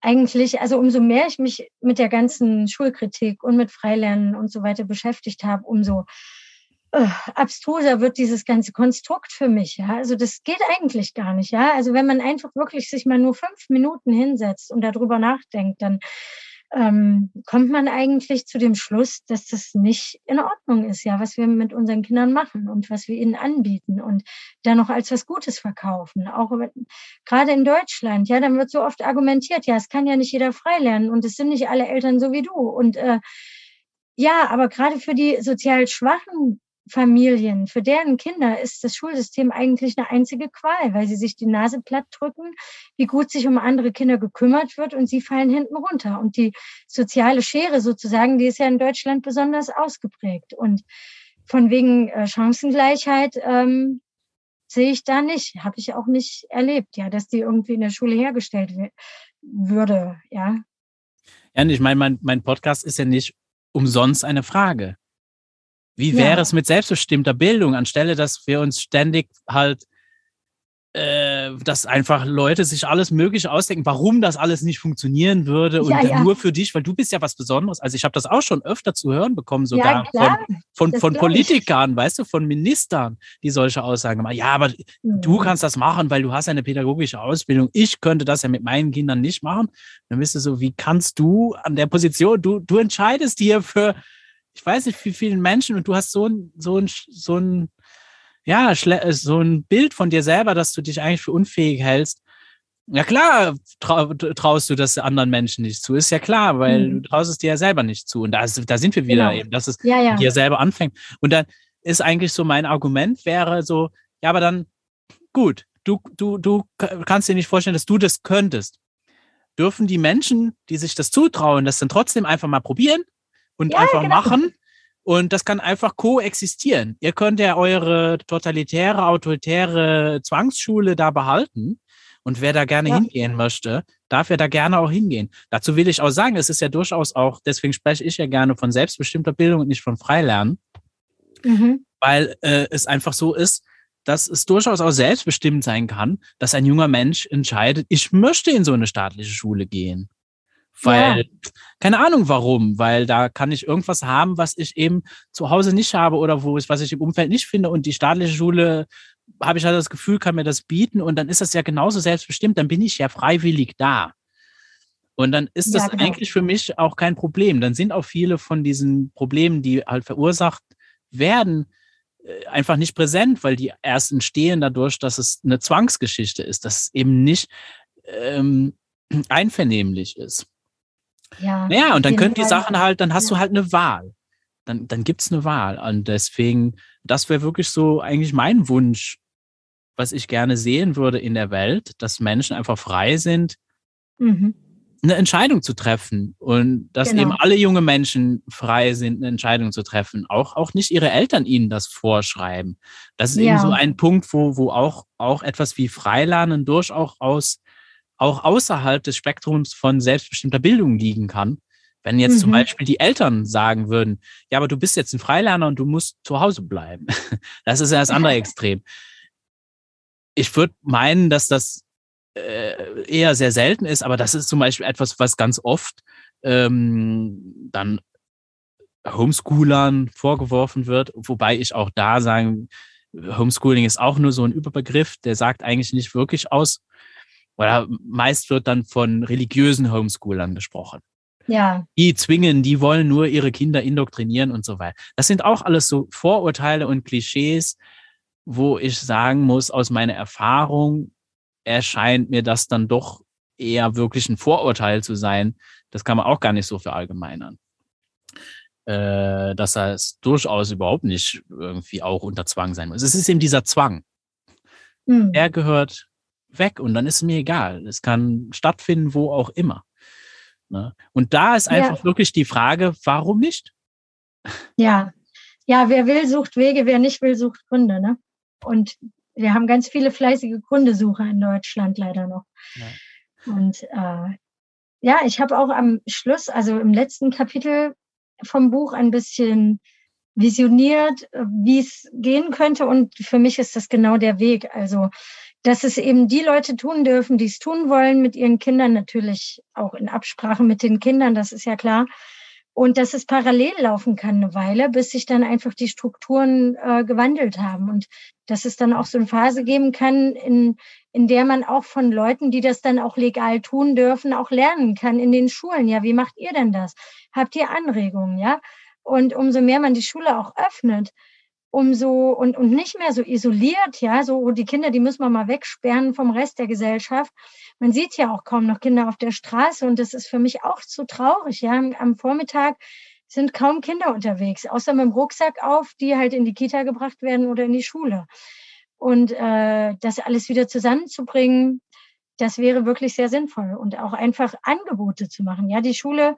eigentlich, also umso mehr ich mich mit der ganzen Schulkritik und mit Freilernen und so weiter beschäftigt habe, umso uh, abstruser wird dieses ganze Konstrukt für mich. Ja? Also das geht eigentlich gar nicht. Ja, also wenn man einfach wirklich sich mal nur fünf Minuten hinsetzt und darüber nachdenkt, dann ähm, kommt man eigentlich zu dem Schluss, dass das nicht in Ordnung ist, ja, was wir mit unseren Kindern machen und was wir ihnen anbieten und dann noch als was Gutes verkaufen. Auch gerade in Deutschland, ja, dann wird so oft argumentiert, ja, es kann ja nicht jeder frei lernen und es sind nicht alle Eltern so wie du. Und äh, ja, aber gerade für die sozial schwachen Familien, für deren Kinder ist das Schulsystem eigentlich eine einzige Qual, weil sie sich die Nase platt drücken, wie gut sich um andere Kinder gekümmert wird und sie fallen hinten runter. Und die soziale Schere sozusagen, die ist ja in Deutschland besonders ausgeprägt. Und von wegen äh, Chancengleichheit ähm, sehe ich da nicht, habe ich auch nicht erlebt, ja, dass die irgendwie in der Schule hergestellt würde, ja. Ja, und ich meine, mein, mein Podcast ist ja nicht umsonst eine Frage. Wie wäre ja. es mit selbstbestimmter Bildung, anstelle dass wir uns ständig halt, äh, dass einfach Leute sich alles Mögliche ausdenken, warum das alles nicht funktionieren würde und ja, ja. nur für dich, weil du bist ja was Besonderes. Also ich habe das auch schon öfter zu hören bekommen, sogar von, von, von Politikern, weißt du, von Ministern, die solche Aussagen machen. Ja, aber mhm. du kannst das machen, weil du hast eine pädagogische Ausbildung. Ich könnte das ja mit meinen Kindern nicht machen. Dann bist du so, wie kannst du an der Position, du, du entscheidest hier für ich weiß nicht, wie vielen Menschen und du hast so ein, so ein, so ein, ja, äh, so ein Bild von dir selber, dass du dich eigentlich für unfähig hältst. Ja klar, trau, traust du das anderen Menschen nicht zu, ist ja klar, weil mhm. du traust es dir ja selber nicht zu. Und da, da sind wir wieder genau. eben, dass es ja, ja. dir selber anfängt. Und dann ist eigentlich so mein Argument wäre so, ja, aber dann gut, du, du, du kannst dir nicht vorstellen, dass du das könntest. Dürfen die Menschen, die sich das zutrauen, das dann trotzdem einfach mal probieren und ja, einfach genau. machen. Und das kann einfach koexistieren. Ihr könnt ja eure totalitäre, autoritäre Zwangsschule da behalten. Und wer da gerne ja. hingehen möchte, darf ja da gerne auch hingehen. Dazu will ich auch sagen, es ist ja durchaus auch, deswegen spreche ich ja gerne von selbstbestimmter Bildung und nicht von Freilernen, mhm. weil äh, es einfach so ist, dass es durchaus auch selbstbestimmt sein kann, dass ein junger Mensch entscheidet, ich möchte in so eine staatliche Schule gehen. Weil, ja. keine Ahnung warum, weil da kann ich irgendwas haben, was ich eben zu Hause nicht habe oder wo ich, was ich im Umfeld nicht finde. Und die staatliche Schule, habe ich halt das Gefühl, kann mir das bieten. Und dann ist das ja genauso selbstbestimmt, dann bin ich ja freiwillig da. Und dann ist das ja, genau. eigentlich für mich auch kein Problem. Dann sind auch viele von diesen Problemen, die halt verursacht werden, äh, einfach nicht präsent, weil die erst entstehen dadurch, dass es eine Zwangsgeschichte ist, dass es eben nicht ähm, einvernehmlich ist. Ja, naja, und dann können die Sachen halt, dann hast ja. du halt eine Wahl. Dann, dann gibt es eine Wahl. Und deswegen, das wäre wirklich so eigentlich mein Wunsch, was ich gerne sehen würde in der Welt, dass Menschen einfach frei sind, mhm. eine Entscheidung zu treffen. Und dass genau. eben alle junge Menschen frei sind, eine Entscheidung zu treffen. Auch, auch nicht ihre Eltern ihnen das vorschreiben. Das ist ja. eben so ein Punkt, wo, wo auch, auch etwas wie Freilernen durchaus auch außerhalb des Spektrums von selbstbestimmter Bildung liegen kann. Wenn jetzt mhm. zum Beispiel die Eltern sagen würden, ja, aber du bist jetzt ein Freilerner und du musst zu Hause bleiben. Das ist ja das andere Extrem. Ich würde meinen, dass das äh, eher sehr selten ist, aber das ist zum Beispiel etwas, was ganz oft ähm, dann Homeschoolern vorgeworfen wird, wobei ich auch da sagen, Homeschooling ist auch nur so ein Überbegriff, der sagt eigentlich nicht wirklich aus, oder meist wird dann von religiösen Homeschoolern gesprochen. Ja. Die zwingen, die wollen nur ihre Kinder indoktrinieren und so weiter. Das sind auch alles so Vorurteile und Klischees, wo ich sagen muss, aus meiner Erfahrung erscheint mir das dann doch eher wirklich ein Vorurteil zu sein. Das kann man auch gar nicht so verallgemeinern. Äh, dass das durchaus überhaupt nicht irgendwie auch unter Zwang sein muss. Es ist eben dieser Zwang. Hm. Er gehört weg und dann ist es mir egal. Es kann stattfinden, wo auch immer. Ne? Und da ist einfach ja. wirklich die Frage, warum nicht? Ja, ja, wer will, sucht Wege, wer nicht will, sucht Gründe. Ne? Und wir haben ganz viele fleißige Kundesucher in Deutschland leider noch. Ja. Und äh, ja, ich habe auch am Schluss, also im letzten Kapitel vom Buch ein bisschen visioniert, wie es gehen könnte. Und für mich ist das genau der Weg. Also dass es eben die Leute tun dürfen, die es tun wollen mit ihren Kindern, natürlich auch in Absprache mit den Kindern, das ist ja klar. Und dass es parallel laufen kann eine Weile, bis sich dann einfach die Strukturen äh, gewandelt haben. Und dass es dann auch so eine Phase geben kann, in, in der man auch von Leuten, die das dann auch legal tun dürfen, auch lernen kann in den Schulen. Ja, wie macht ihr denn das? Habt ihr Anregungen? Ja. Und umso mehr man die Schule auch öffnet, umso und, und nicht mehr so isoliert, ja, so die Kinder, die müssen wir mal wegsperren vom Rest der Gesellschaft. Man sieht ja auch kaum noch Kinder auf der Straße und das ist für mich auch zu traurig, ja. Am Vormittag sind kaum Kinder unterwegs, außer mit dem Rucksack auf, die halt in die Kita gebracht werden oder in die Schule. Und äh, das alles wieder zusammenzubringen, das wäre wirklich sehr sinnvoll und auch einfach Angebote zu machen. Ja, die Schule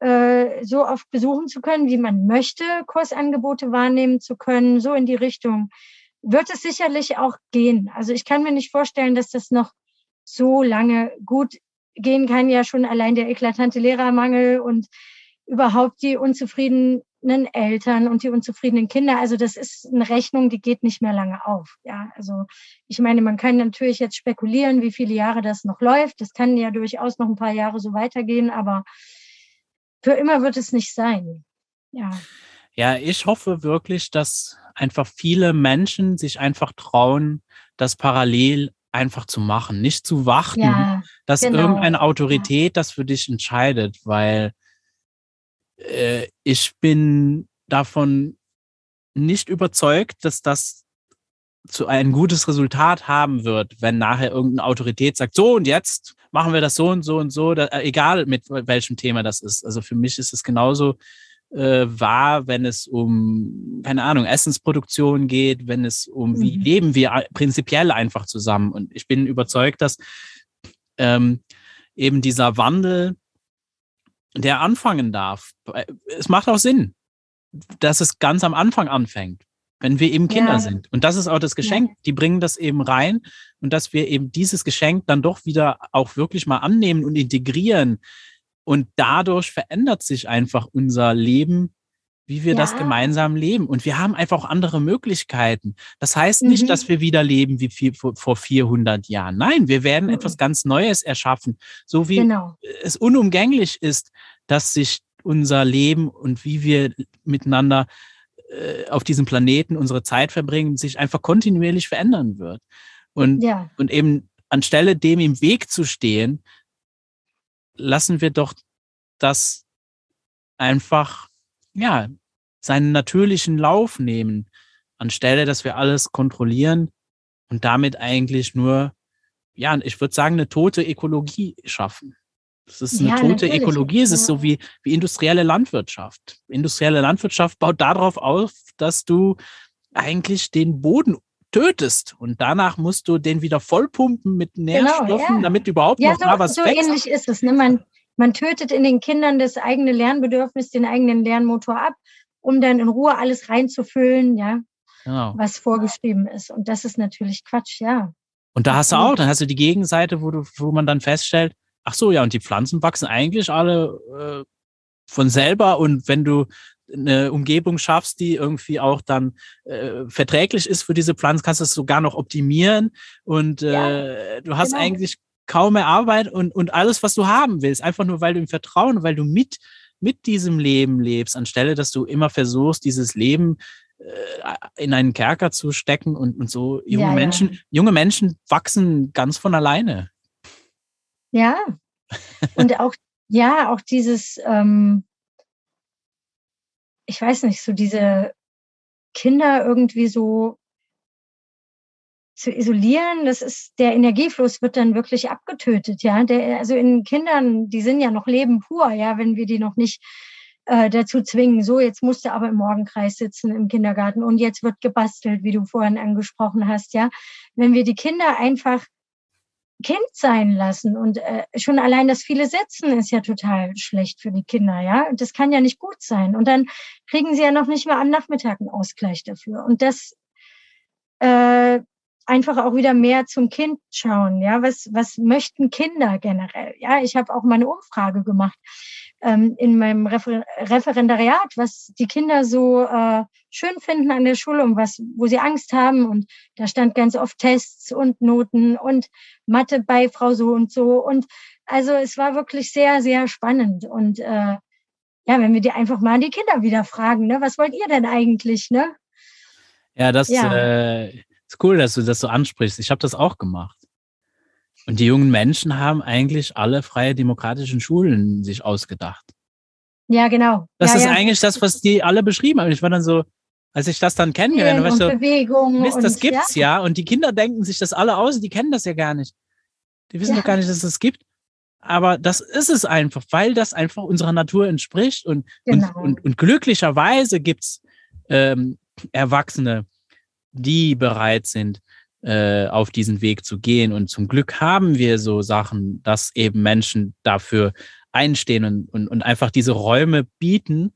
äh, so oft besuchen zu können, wie man möchte, Kursangebote wahrnehmen zu können, so in die Richtung, wird es sicherlich auch gehen. Also ich kann mir nicht vorstellen, dass das noch so lange gut gehen kann. Ja, schon allein der eklatante Lehrermangel und überhaupt die unzufriedenen Eltern und die unzufriedenen Kinder. Also das ist eine Rechnung, die geht nicht mehr lange auf. Ja, also ich meine, man kann natürlich jetzt spekulieren, wie viele Jahre das noch läuft. Das kann ja durchaus noch ein paar Jahre so weitergehen, aber für immer wird es nicht sein. Ja. Ja, ich hoffe wirklich, dass einfach viele Menschen sich einfach trauen, das parallel einfach zu machen, nicht zu warten, ja, dass genau. irgendeine Autorität das für dich entscheidet, weil äh, ich bin davon nicht überzeugt, dass das zu ein gutes Resultat haben wird, wenn nachher irgendeine Autorität sagt, so und jetzt machen wir das so und so und so, da, äh, egal mit welchem Thema das ist. Also für mich ist es genauso äh, wahr, wenn es um, keine Ahnung, Essensproduktion geht, wenn es um, mhm. wie leben wir prinzipiell einfach zusammen. Und ich bin überzeugt, dass ähm, eben dieser Wandel, der anfangen darf, äh, es macht auch Sinn, dass es ganz am Anfang anfängt wenn wir eben Kinder ja. sind. Und das ist auch das Geschenk. Ja. Die bringen das eben rein und dass wir eben dieses Geschenk dann doch wieder auch wirklich mal annehmen und integrieren. Und dadurch verändert sich einfach unser Leben, wie wir ja. das gemeinsam leben. Und wir haben einfach auch andere Möglichkeiten. Das heißt nicht, mhm. dass wir wieder leben wie viel, vor 400 Jahren. Nein, wir werden mhm. etwas ganz Neues erschaffen. So wie genau. es unumgänglich ist, dass sich unser Leben und wie wir miteinander äh, auf diesem Planeten unsere Zeit verbringen, sich einfach kontinuierlich verändern wird. Und, ja. und eben anstelle dem im Weg zu stehen, lassen wir doch das einfach, ja, seinen natürlichen Lauf nehmen, anstelle, dass wir alles kontrollieren und damit eigentlich nur, ja, ich würde sagen, eine tote Ökologie schaffen. Es ist eine ja, tote natürlich. Ökologie. Es ja. ist so wie, wie industrielle Landwirtschaft. Industrielle Landwirtschaft baut darauf auf, dass du eigentlich den Boden tötest und danach musst du den wieder vollpumpen mit genau, Nährstoffen, genau, ja. damit überhaupt noch so, da was so wächst. So ähnlich ist es. Ne? Man, man tötet in den Kindern das eigene Lernbedürfnis, den eigenen Lernmotor ab, um dann in Ruhe alles reinzufüllen, ja, genau. was vorgeschrieben ist. Und das ist natürlich Quatsch, ja. Und da hast du auch, dann hast du die Gegenseite, wo du, wo man dann feststellt, ach so, ja, und die Pflanzen wachsen eigentlich alle äh, von selber und wenn du eine Umgebung schaffst, die irgendwie auch dann äh, verträglich ist für diese Pflanzen, kannst du es sogar noch optimieren und äh, ja, du hast genau. eigentlich kaum mehr Arbeit und, und alles, was du haben willst, einfach nur, weil du im Vertrauen, weil du mit, mit diesem Leben lebst, anstelle, dass du immer versuchst, dieses Leben äh, in einen Kerker zu stecken und, und so junge ja, Menschen, ja. junge Menschen wachsen ganz von alleine. Ja. Und auch, ja, auch dieses, ähm, ich weiß nicht, so diese Kinder irgendwie so zu isolieren, das ist, der Energiefluss wird dann wirklich abgetötet, ja. Der, also in Kindern, die sind ja noch Leben pur, ja, wenn wir die noch nicht äh, dazu zwingen, so, jetzt musst du aber im Morgenkreis sitzen im Kindergarten und jetzt wird gebastelt, wie du vorhin angesprochen hast, ja. Wenn wir die Kinder einfach Kind sein lassen. Und äh, schon allein das viele Sitzen ist ja total schlecht für die Kinder, ja. Und das kann ja nicht gut sein. Und dann kriegen sie ja noch nicht mal am Nachmittag einen Ausgleich dafür. Und das äh, einfach auch wieder mehr zum Kind schauen, ja. Was, was möchten Kinder generell? Ja, ich habe auch mal eine Umfrage gemacht ähm, in meinem Refer Referendariat, was die Kinder so äh, schön finden an der Schule und was, wo sie Angst haben. Und da stand ganz oft Tests und Noten und Mathe bei Frau so und so. Und also es war wirklich sehr, sehr spannend. Und äh, ja, wenn wir die einfach mal an die Kinder wieder fragen, ne, was wollt ihr denn eigentlich, ne? Ja, das ja. Äh, ist cool, dass du das so ansprichst. Ich habe das auch gemacht. Und die jungen Menschen haben eigentlich alle freie demokratischen Schulen sich ausgedacht. Ja, genau. Das ja, ist ja. eigentlich das, was die alle beschrieben haben. Ich war dann so, als ich das dann kennengelernt habe, so, Bewegung Mist, das gibt's ja. ja. Und die Kinder denken sich das alle aus, die kennen das ja gar nicht. Die wissen doch gar nicht, dass es das gibt. Aber das ist es einfach, weil das einfach unserer Natur entspricht. Und, genau. und, und, und glücklicherweise gibt's ähm, Erwachsene, die bereit sind, äh, auf diesen Weg zu gehen. Und zum Glück haben wir so Sachen, dass eben Menschen dafür einstehen und, und, und einfach diese Räume bieten.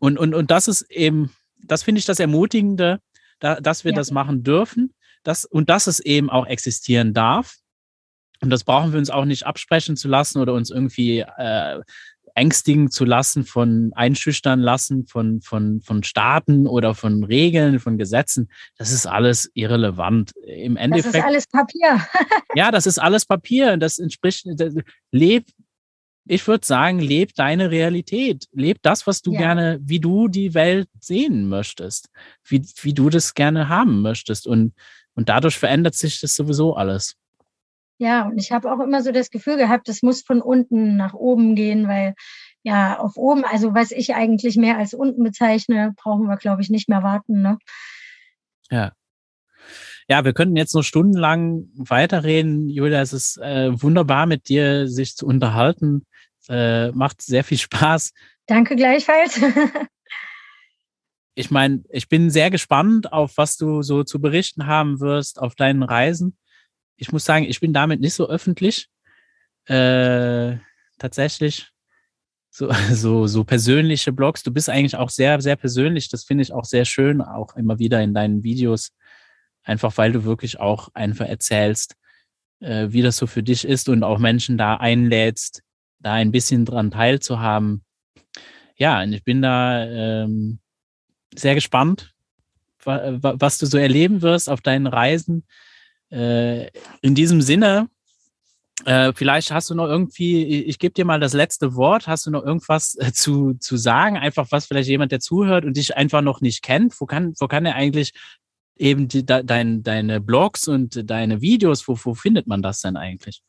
Und, und, und das ist eben, das finde ich das Ermutigende, da, dass wir ja. das machen dürfen dass, und dass es eben auch existieren darf. Und das brauchen wir uns auch nicht absprechen zu lassen oder uns irgendwie äh, ängstigen zu lassen, von einschüchtern lassen, von, von, von Staaten oder von Regeln, von Gesetzen. Das ist alles irrelevant. Im Endeffekt. Das ist alles Papier. ja, das ist alles Papier. Das entspricht, das, leb, ich würde sagen, leb deine Realität. Leb das, was du ja. gerne, wie du die Welt sehen möchtest, wie, wie du das gerne haben möchtest. Und, und dadurch verändert sich das sowieso alles. Ja, und ich habe auch immer so das Gefühl gehabt, es muss von unten nach oben gehen, weil ja, auf oben, also was ich eigentlich mehr als unten bezeichne, brauchen wir, glaube ich, nicht mehr warten. Ne? Ja. Ja, wir könnten jetzt noch stundenlang weiterreden. Julia, es ist äh, wunderbar mit dir, sich zu unterhalten. Äh, macht sehr viel Spaß. Danke gleichfalls. ich meine, ich bin sehr gespannt auf, was du so zu berichten haben wirst auf deinen Reisen ich muss sagen, ich bin damit nicht so öffentlich. Äh, tatsächlich. So, so, so persönliche Blogs. Du bist eigentlich auch sehr, sehr persönlich. Das finde ich auch sehr schön, auch immer wieder in deinen Videos. Einfach weil du wirklich auch einfach erzählst, äh, wie das so für dich ist und auch Menschen da einlädst, da ein bisschen dran teilzuhaben. Ja, und ich bin da ähm, sehr gespannt, was du so erleben wirst auf deinen Reisen. Äh, in diesem Sinne, äh, vielleicht hast du noch irgendwie, ich, gebe dir mal das letzte Wort, hast du noch irgendwas äh, zu, zu sagen? Einfach was vielleicht jemand, der zuhört und dich einfach noch nicht kennt, wo kann, wo kann er eigentlich eben die, de, dein, deine Blogs und deine Videos, wo, wo findet man das denn eigentlich?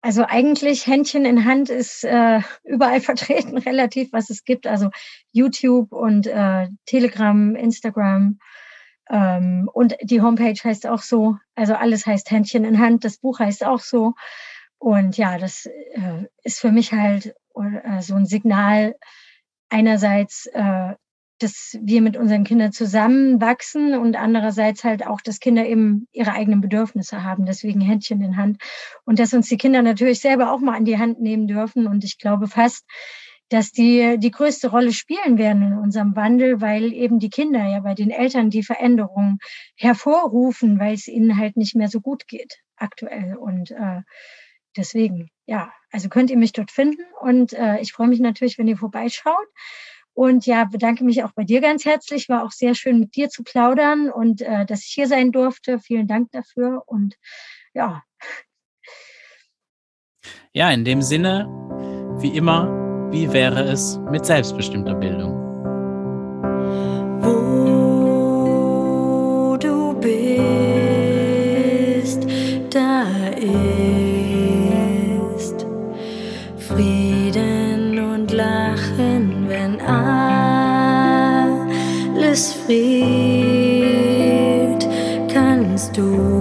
Also eigentlich Händchen in Hand ist äh, überall vertreten, relativ, was es gibt. Also YouTube und äh, Telegram, Instagram, ähm, und die Homepage heißt auch so, also alles heißt Händchen in Hand, das Buch heißt auch so. Und ja, das äh, ist für mich halt äh, so ein Signal einerseits, äh, dass wir mit unseren Kindern zusammenwachsen und andererseits halt auch, dass Kinder eben ihre eigenen Bedürfnisse haben. Deswegen Händchen in Hand. Und dass uns die Kinder natürlich selber auch mal an die Hand nehmen dürfen. Und ich glaube fast, dass die die größte Rolle spielen werden in unserem Wandel, weil eben die Kinder ja bei den Eltern die Veränderungen hervorrufen, weil es ihnen halt nicht mehr so gut geht aktuell. Und äh, deswegen, ja, also könnt ihr mich dort finden und äh, ich freue mich natürlich, wenn ihr vorbeischaut. Und ja, bedanke mich auch bei dir ganz herzlich. War auch sehr schön, mit dir zu plaudern und äh, dass ich hier sein durfte. Vielen Dank dafür. Und ja. Ja, in dem Sinne, wie immer, wie wäre es mit selbstbestimmter Bildung? Wo du bist, da ist Frieden und Lachen, wenn alles friert, kannst du